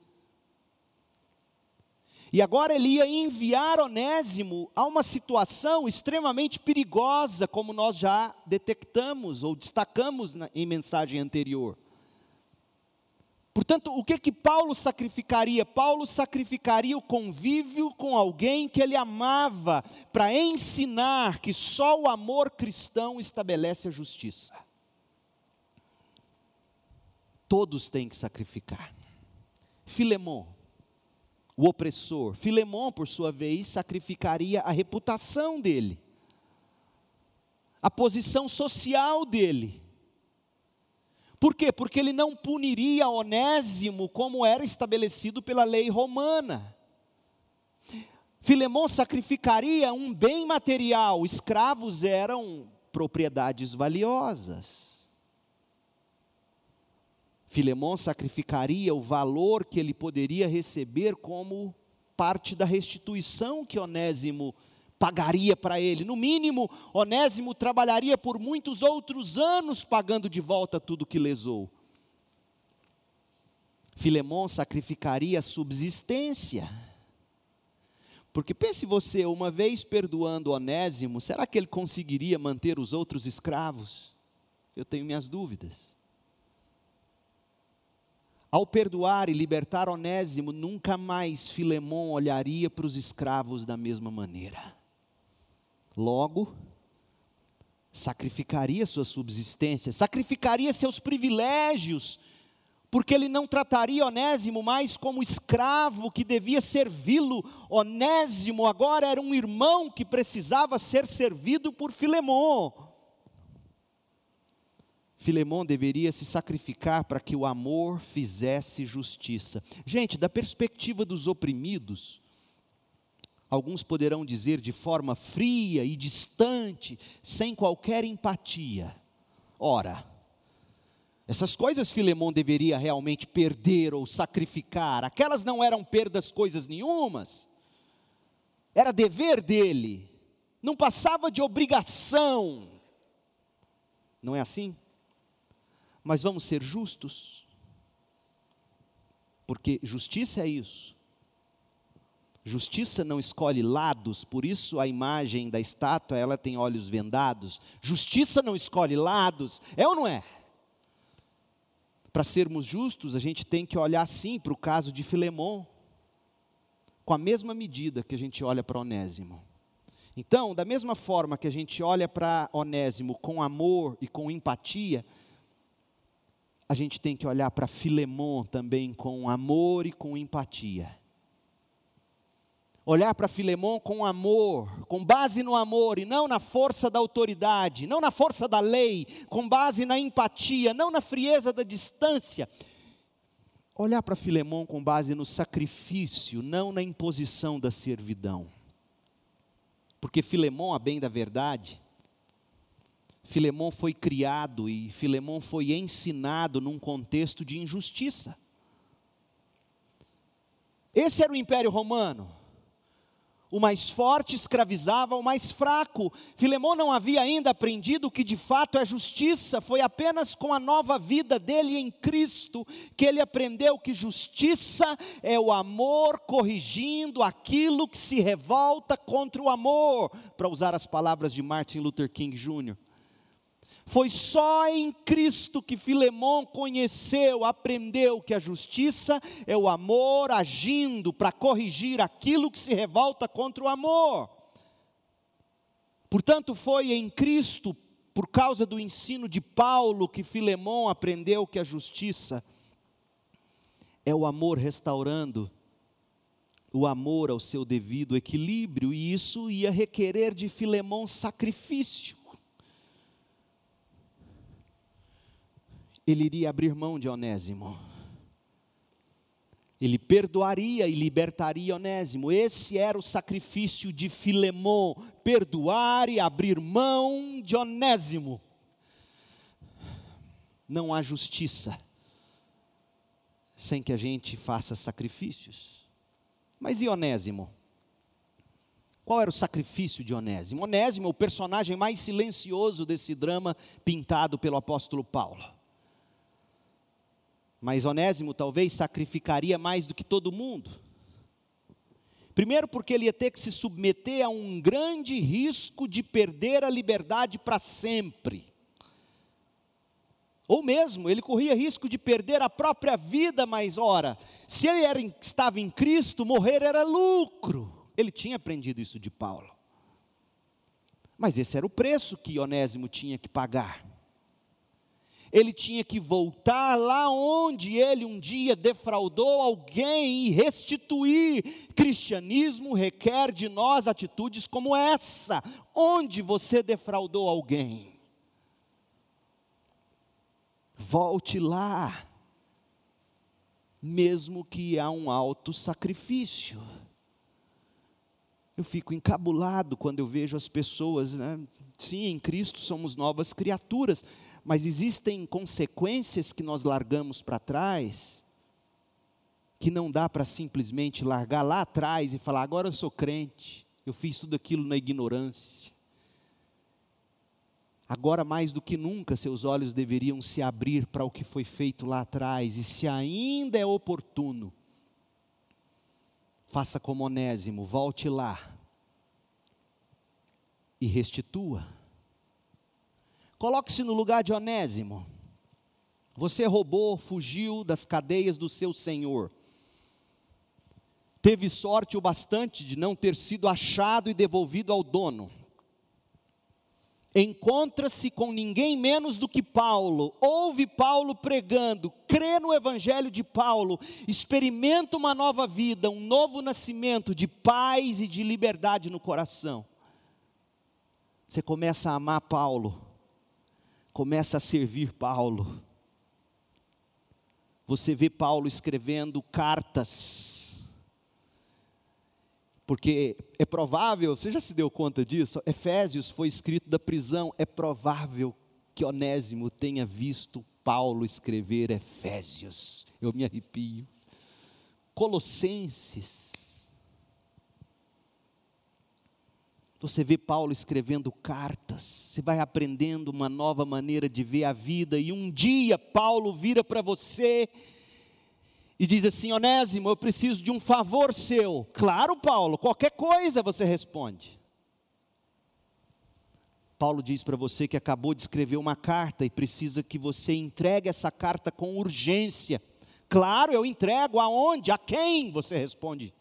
E agora ele ia enviar Onésimo a uma situação extremamente perigosa, como nós já detectamos ou destacamos na, em mensagem anterior. Portanto, o que que Paulo sacrificaria? Paulo sacrificaria o convívio com alguém que ele amava, para ensinar que só o amor cristão estabelece a justiça. Todos têm que sacrificar. Filemon, o opressor. Filemon, por sua vez, sacrificaria a reputação dele, a posição social dele por quê? Porque ele não puniria Onésimo como era estabelecido pela lei romana. Filemão sacrificaria um bem material, escravos eram propriedades valiosas. Filemão sacrificaria o valor que ele poderia receber como parte da restituição que Onésimo pagaria para ele. No mínimo, Onésimo trabalharia por muitos outros anos pagando de volta tudo que lesou. Filemão sacrificaria a subsistência. Porque pense você, uma vez perdoando Onésimo, será que ele conseguiria manter os outros escravos? Eu tenho minhas dúvidas. Ao perdoar e libertar Onésimo, nunca mais Filemão olharia para os escravos da mesma maneira. Logo, sacrificaria sua subsistência, sacrificaria seus privilégios, porque ele não trataria Onésimo mais como escravo que devia servi-lo. Onésimo agora era um irmão que precisava ser servido por Filemon. Filemon deveria se sacrificar para que o amor fizesse justiça. Gente, da perspectiva dos oprimidos, alguns poderão dizer de forma fria e distante, sem qualquer empatia. Ora, essas coisas Filemão deveria realmente perder ou sacrificar, aquelas não eram perdas coisas nenhumas, era dever dele, não passava de obrigação. Não é assim? Mas vamos ser justos, porque justiça é isso Justiça não escolhe lados, por isso a imagem da estátua, ela tem olhos vendados. Justiça não escolhe lados, é ou não é? Para sermos justos, a gente tem que olhar sim para o caso de Filemon, com a mesma medida que a gente olha para Onésimo. Então, da mesma forma que a gente olha para Onésimo com amor e com empatia, a gente tem que olhar para Filemon também com amor e com empatia olhar para Filemão com amor, com base no amor e não na força da autoridade, não na força da lei, com base na empatia, não na frieza da distância. Olhar para Filemão com base no sacrifício, não na imposição da servidão. Porque Filemão, a bem da verdade, Filemão foi criado e Filemão foi ensinado num contexto de injustiça. Esse era o Império Romano. O mais forte escravizava o mais fraco. Filemão não havia ainda aprendido o que de fato é justiça. Foi apenas com a nova vida dele em Cristo que ele aprendeu que justiça é o amor corrigindo aquilo que se revolta contra o amor, para usar as palavras de Martin Luther King Jr. Foi só em Cristo que Filemão conheceu, aprendeu que a justiça é o amor agindo para corrigir aquilo que se revolta contra o amor. Portanto, foi em Cristo, por causa do ensino de Paulo, que Filemão aprendeu que a justiça é o amor restaurando o amor ao seu devido equilíbrio, e isso ia requerer de Filemão sacrifício. Ele iria abrir mão de Onésimo. Ele perdoaria e libertaria Onésimo. Esse era o sacrifício de Filemão: perdoar e abrir mão de Onésimo. Não há justiça sem que a gente faça sacrifícios. Mas e Onésimo? Qual era o sacrifício de Onésimo? Onésimo é o personagem mais silencioso desse drama pintado pelo apóstolo Paulo. Mas Onésimo talvez sacrificaria mais do que todo mundo. Primeiro, porque ele ia ter que se submeter a um grande risco de perder a liberdade para sempre. Ou mesmo, ele corria risco de perder a própria vida, mas ora, se ele era, estava em Cristo, morrer era lucro. Ele tinha aprendido isso de Paulo. Mas esse era o preço que Onésimo tinha que pagar ele tinha que voltar lá onde ele um dia defraudou alguém e restituir. Cristianismo requer de nós atitudes como essa, onde você defraudou alguém. Volte lá, mesmo que há um alto sacrifício. Eu fico encabulado quando eu vejo as pessoas, né? sim, em Cristo somos novas criaturas, mas existem consequências que nós largamos para trás, que não dá para simplesmente largar lá atrás e falar: agora eu sou crente, eu fiz tudo aquilo na ignorância. Agora, mais do que nunca, seus olhos deveriam se abrir para o que foi feito lá atrás, e se ainda é oportuno, faça como Onésimo, volte lá e restitua. Coloque-se no lugar de Onésimo. Você roubou, fugiu das cadeias do seu senhor. Teve sorte o bastante de não ter sido achado e devolvido ao dono. Encontra-se com ninguém menos do que Paulo, ouve Paulo pregando, crê no Evangelho de Paulo, experimenta uma nova vida, um novo nascimento de paz e de liberdade no coração. Você começa a amar Paulo, começa a servir Paulo. Você vê Paulo escrevendo cartas, porque é provável, você já se deu conta disso? Efésios foi escrito da prisão, é provável que Onésimo tenha visto Paulo escrever Efésios, eu me arrepio. Colossenses, Você vê Paulo escrevendo cartas, você vai aprendendo uma nova maneira de ver a vida, e um dia Paulo vira para você e diz assim: Onésimo, eu preciso de um favor seu. Claro, Paulo, qualquer coisa você responde. Paulo diz para você que acabou de escrever uma carta e precisa que você entregue essa carta com urgência. Claro, eu entrego aonde? A quem? Você responde.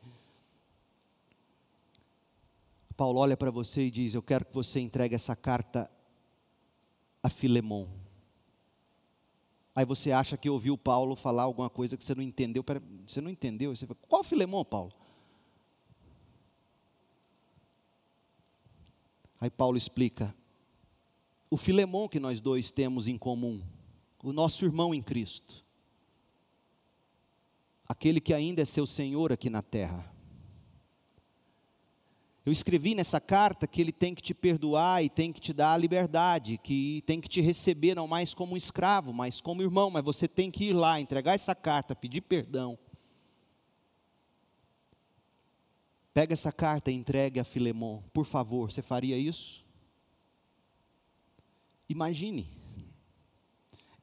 Paulo olha para você e diz: Eu quero que você entregue essa carta a Filemon. Aí você acha que ouviu Paulo falar alguma coisa que você não entendeu. Você não entendeu? Você fala, Qual Filemon, Paulo? Aí Paulo explica: o Filemon que nós dois temos em comum, o nosso irmão em Cristo, aquele que ainda é seu Senhor aqui na terra. Eu escrevi nessa carta que ele tem que te perdoar e tem que te dar a liberdade, que tem que te receber não mais como um escravo, mas como irmão, mas você tem que ir lá, entregar essa carta, pedir perdão. Pega essa carta e entregue a Filemon, por favor, você faria isso? Imagine.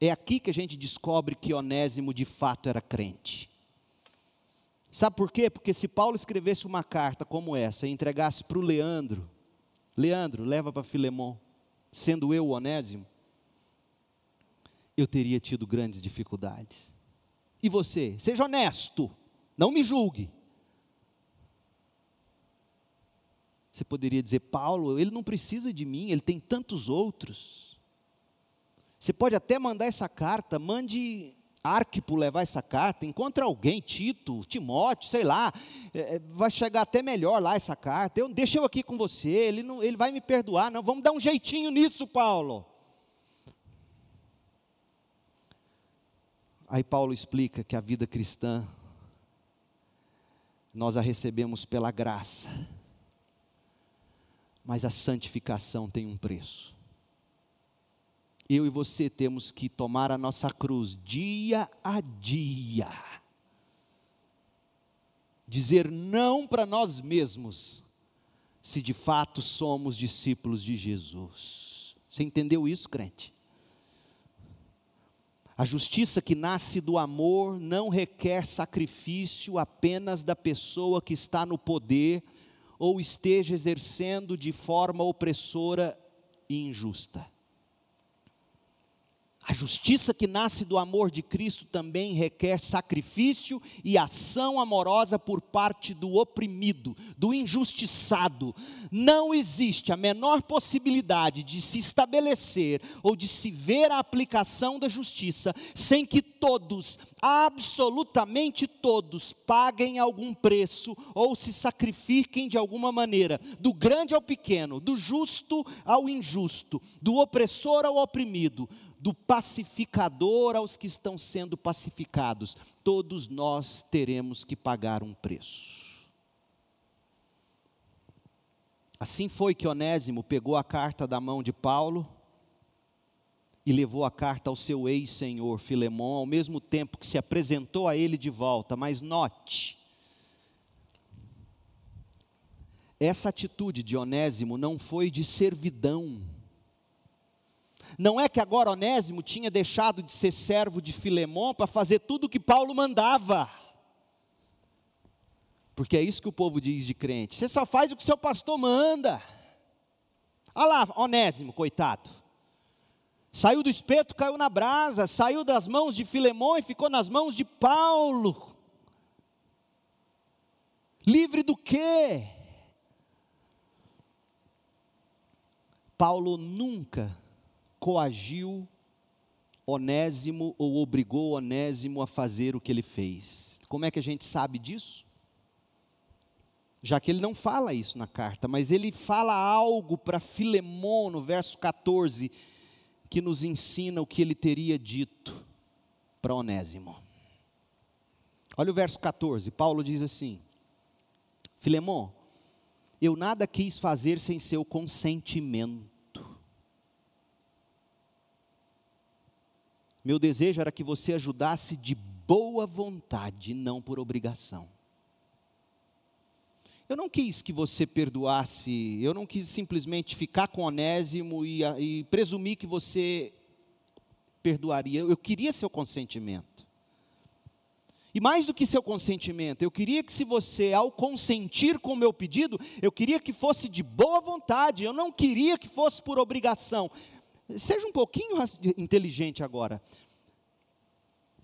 É aqui que a gente descobre que Onésimo de fato era crente. Sabe por quê? Porque se Paulo escrevesse uma carta como essa e entregasse para o Leandro, Leandro, leva para Filemão, sendo eu o Onésimo, eu teria tido grandes dificuldades. E você, seja honesto, não me julgue. Você poderia dizer, Paulo, ele não precisa de mim, ele tem tantos outros. Você pode até mandar essa carta, mande Arquipo levar essa carta, encontra alguém, Tito, Timóteo, sei lá, é, é, vai chegar até melhor lá essa carta. Eu, deixa eu aqui com você, ele, não, ele vai me perdoar, não, vamos dar um jeitinho nisso, Paulo. Aí Paulo explica que a vida cristã, nós a recebemos pela graça mas a santificação tem um preço. Eu e você temos que tomar a nossa cruz dia a dia. Dizer não para nós mesmos, se de fato somos discípulos de Jesus. Você entendeu isso, crente? A justiça que nasce do amor não requer sacrifício apenas da pessoa que está no poder ou esteja exercendo de forma opressora e injusta. A justiça que nasce do amor de Cristo também requer sacrifício e ação amorosa por parte do oprimido, do injustiçado. Não existe a menor possibilidade de se estabelecer ou de se ver a aplicação da justiça sem que todos, absolutamente todos, paguem algum preço ou se sacrifiquem de alguma maneira, do grande ao pequeno, do justo ao injusto, do opressor ao oprimido do pacificador aos que estão sendo pacificados, todos nós teremos que pagar um preço. Assim foi que Onésimo pegou a carta da mão de Paulo e levou a carta ao seu ex-senhor Filemão, ao mesmo tempo que se apresentou a ele de volta. Mas note, essa atitude de Onésimo não foi de servidão, não é que agora Onésimo tinha deixado de ser servo de Filemão para fazer tudo o que Paulo mandava. Porque é isso que o povo diz de crente. Você só faz o que seu pastor manda. Olha lá, Onésimo, coitado. Saiu do espeto, caiu na brasa, saiu das mãos de Filemão e ficou nas mãos de Paulo. Livre do quê? Paulo nunca coagiu Onésimo ou obrigou Onésimo a fazer o que ele fez. Como é que a gente sabe disso? Já que ele não fala isso na carta, mas ele fala algo para Filemon no verso 14, que nos ensina o que ele teria dito para Onésimo. Olha o verso 14, Paulo diz assim: Filemon, eu nada quis fazer sem seu consentimento Meu desejo era que você ajudasse de boa vontade, não por obrigação. Eu não quis que você perdoasse, eu não quis simplesmente ficar com Onésimo e, e presumir que você perdoaria. Eu queria seu consentimento. E mais do que seu consentimento, eu queria que se você, ao consentir com o meu pedido, eu queria que fosse de boa vontade, eu não queria que fosse por obrigação. Seja um pouquinho inteligente agora.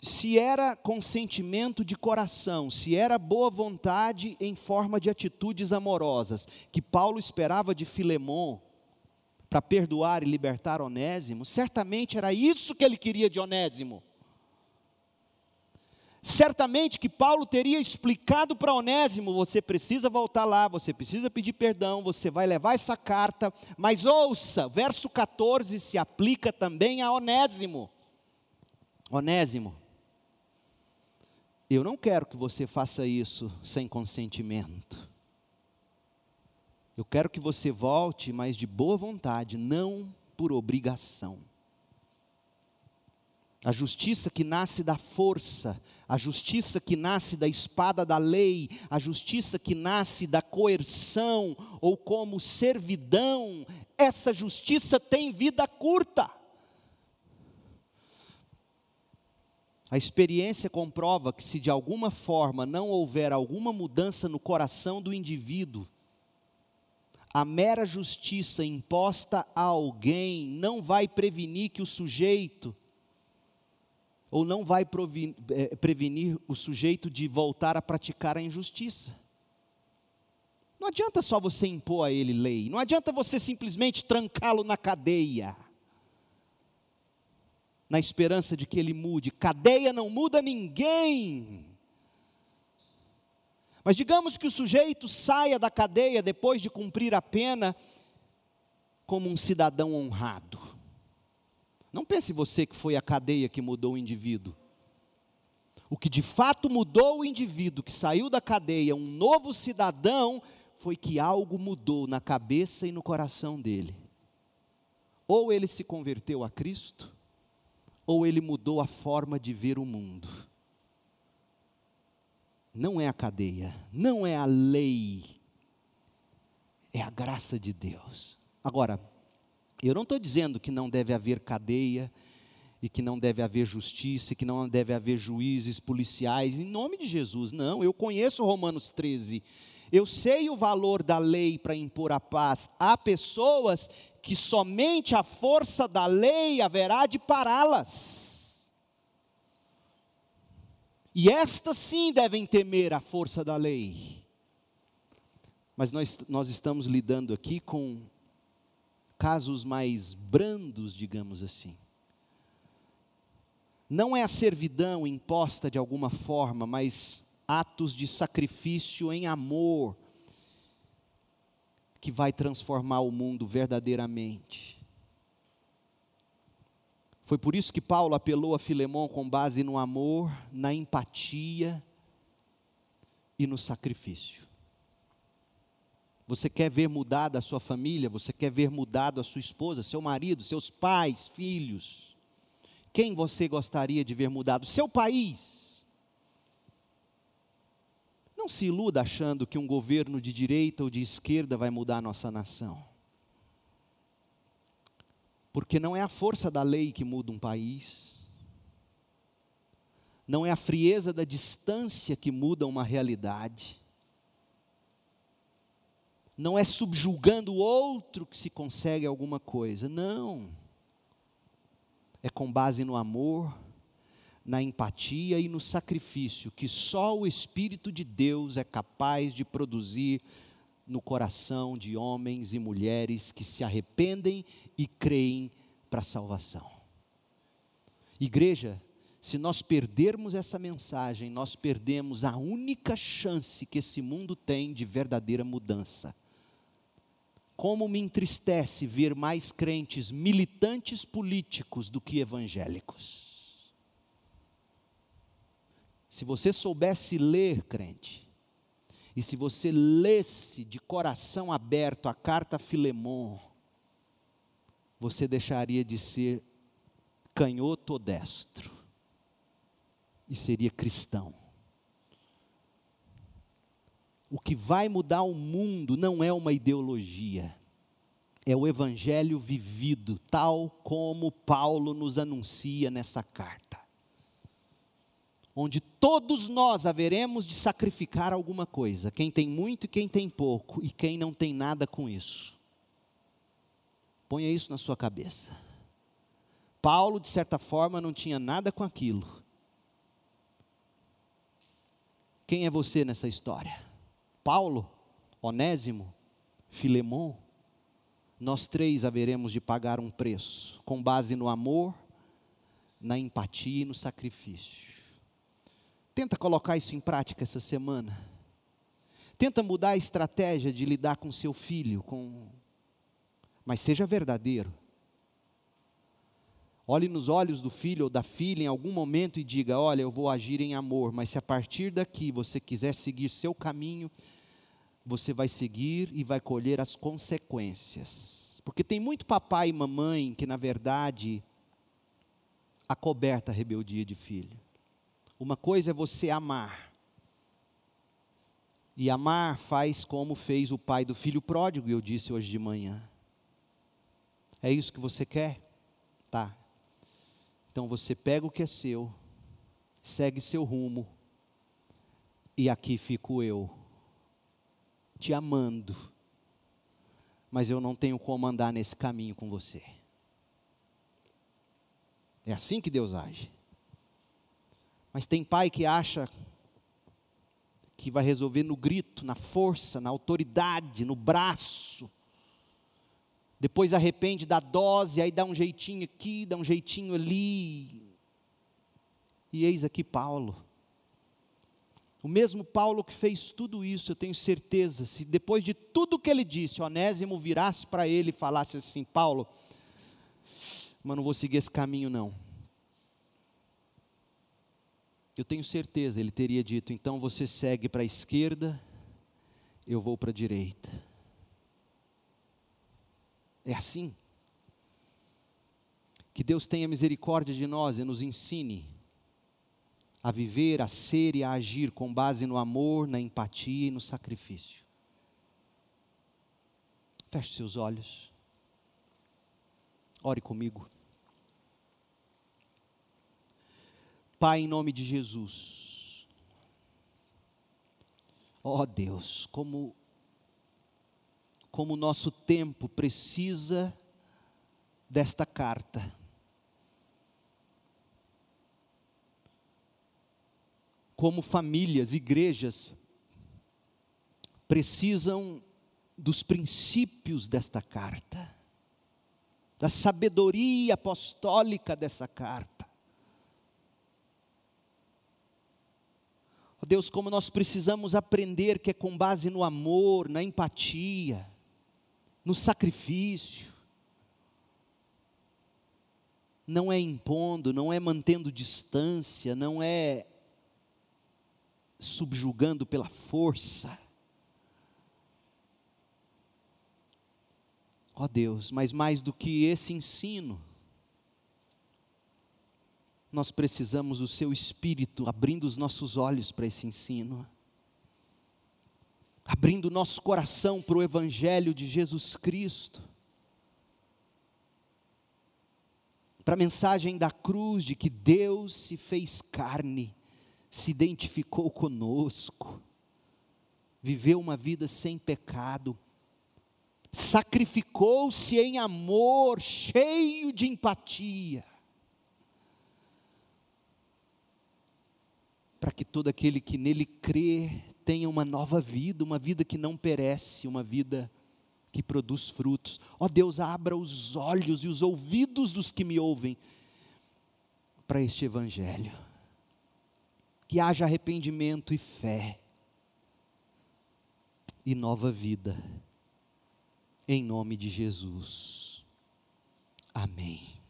Se era consentimento de coração, se era boa vontade em forma de atitudes amorosas, que Paulo esperava de Filemon para perdoar e libertar Onésimo, certamente era isso que ele queria de Onésimo. Certamente que Paulo teria explicado para Onésimo: você precisa voltar lá, você precisa pedir perdão, você vai levar essa carta, mas ouça, verso 14 se aplica também a Onésimo. Onésimo, eu não quero que você faça isso sem consentimento. Eu quero que você volte, mas de boa vontade, não por obrigação. A justiça que nasce da força, a justiça que nasce da espada da lei, a justiça que nasce da coerção ou como servidão, essa justiça tem vida curta. A experiência comprova que se de alguma forma não houver alguma mudança no coração do indivíduo, a mera justiça imposta a alguém não vai prevenir que o sujeito ou não vai é, prevenir o sujeito de voltar a praticar a injustiça. Não adianta só você impor a ele lei, não adianta você simplesmente trancá-lo na cadeia, na esperança de que ele mude. Cadeia não muda ninguém. Mas digamos que o sujeito saia da cadeia depois de cumprir a pena como um cidadão honrado. Não pense você que foi a cadeia que mudou o indivíduo. O que de fato mudou o indivíduo que saiu da cadeia, um novo cidadão, foi que algo mudou na cabeça e no coração dele. Ou ele se converteu a Cristo, ou ele mudou a forma de ver o mundo. Não é a cadeia, não é a lei, é a graça de Deus. Agora, eu não estou dizendo que não deve haver cadeia, e que não deve haver justiça, e que não deve haver juízes policiais, em nome de Jesus. Não, eu conheço Romanos 13. Eu sei o valor da lei para impor a paz. Há pessoas que somente a força da lei haverá de pará-las. E estas sim devem temer a força da lei. Mas nós, nós estamos lidando aqui com casos mais brandos, digamos assim. Não é a servidão imposta de alguma forma, mas atos de sacrifício em amor que vai transformar o mundo verdadeiramente. Foi por isso que Paulo apelou a Filemão com base no amor, na empatia e no sacrifício. Você quer ver mudada a sua família? Você quer ver mudado a sua esposa, seu marido, seus pais, filhos? Quem você gostaria de ver mudado? Seu país. Não se iluda achando que um governo de direita ou de esquerda vai mudar a nossa nação. Porque não é a força da lei que muda um país. Não é a frieza da distância que muda uma realidade não é subjugando o outro que se consegue alguma coisa, não. É com base no amor, na empatia e no sacrifício que só o Espírito de Deus é capaz de produzir no coração de homens e mulheres que se arrependem e creem para a salvação. Igreja, se nós perdermos essa mensagem, nós perdemos a única chance que esse mundo tem de verdadeira mudança. Como me entristece ver mais crentes militantes políticos do que evangélicos. Se você soubesse ler, crente, e se você lesse de coração aberto a carta a Filemon, você deixaria de ser canhoto ou destro e seria cristão. O que vai mudar o mundo não é uma ideologia, é o evangelho vivido, tal como Paulo nos anuncia nessa carta. Onde todos nós haveremos de sacrificar alguma coisa, quem tem muito e quem tem pouco, e quem não tem nada com isso. Ponha isso na sua cabeça. Paulo, de certa forma, não tinha nada com aquilo. Quem é você nessa história? Paulo, Onésimo, Filemon, nós três haveremos de pagar um preço, com base no amor, na empatia e no sacrifício. Tenta colocar isso em prática essa semana. Tenta mudar a estratégia de lidar com seu filho, com mas seja verdadeiro. Olhe nos olhos do filho ou da filha em algum momento e diga: Olha, eu vou agir em amor, mas se a partir daqui você quiser seguir seu caminho, você vai seguir e vai colher as consequências. Porque tem muito papai e mamãe que, na verdade, acoberta a rebeldia de filho. Uma coisa é você amar. E amar faz como fez o pai do filho pródigo, eu disse hoje de manhã. É isso que você quer? Tá, então você pega o que é seu, segue seu rumo, e aqui fico eu, te amando, mas eu não tenho como andar nesse caminho com você. É assim que Deus age. Mas tem pai que acha que vai resolver no grito, na força, na autoridade, no braço. Depois arrepende da dose, aí dá um jeitinho aqui, dá um jeitinho ali. E eis aqui Paulo. O mesmo Paulo que fez tudo isso, eu tenho certeza, se depois de tudo que ele disse, Onésimo virasse para ele e falasse assim: Paulo, mas não vou seguir esse caminho não. Eu tenho certeza, ele teria dito: então você segue para a esquerda, eu vou para a direita. É assim. Que Deus tenha misericórdia de nós e nos ensine a viver, a ser e a agir com base no amor, na empatia e no sacrifício. Feche seus olhos. Ore comigo. Pai, em nome de Jesus. Ó oh Deus, como como o nosso tempo precisa desta carta. Como famílias, igrejas precisam dos princípios desta carta, da sabedoria apostólica dessa carta. Deus, como nós precisamos aprender que é com base no amor, na empatia, no sacrifício, não é impondo, não é mantendo distância, não é subjugando pela força. Ó oh Deus, mas mais do que esse ensino, nós precisamos do Seu Espírito abrindo os nossos olhos para esse ensino, abrindo nosso coração para o Evangelho de Jesus Cristo, para a mensagem da cruz de que Deus se fez carne, se identificou conosco, viveu uma vida sem pecado, sacrificou-se em amor, cheio de empatia, para que todo aquele que nele crê tenha uma nova vida, uma vida que não perece, uma vida que produz frutos. Ó oh Deus, abra os olhos e os ouvidos dos que me ouvem para este Evangelho. Que haja arrependimento e fé, e nova vida, em nome de Jesus. Amém.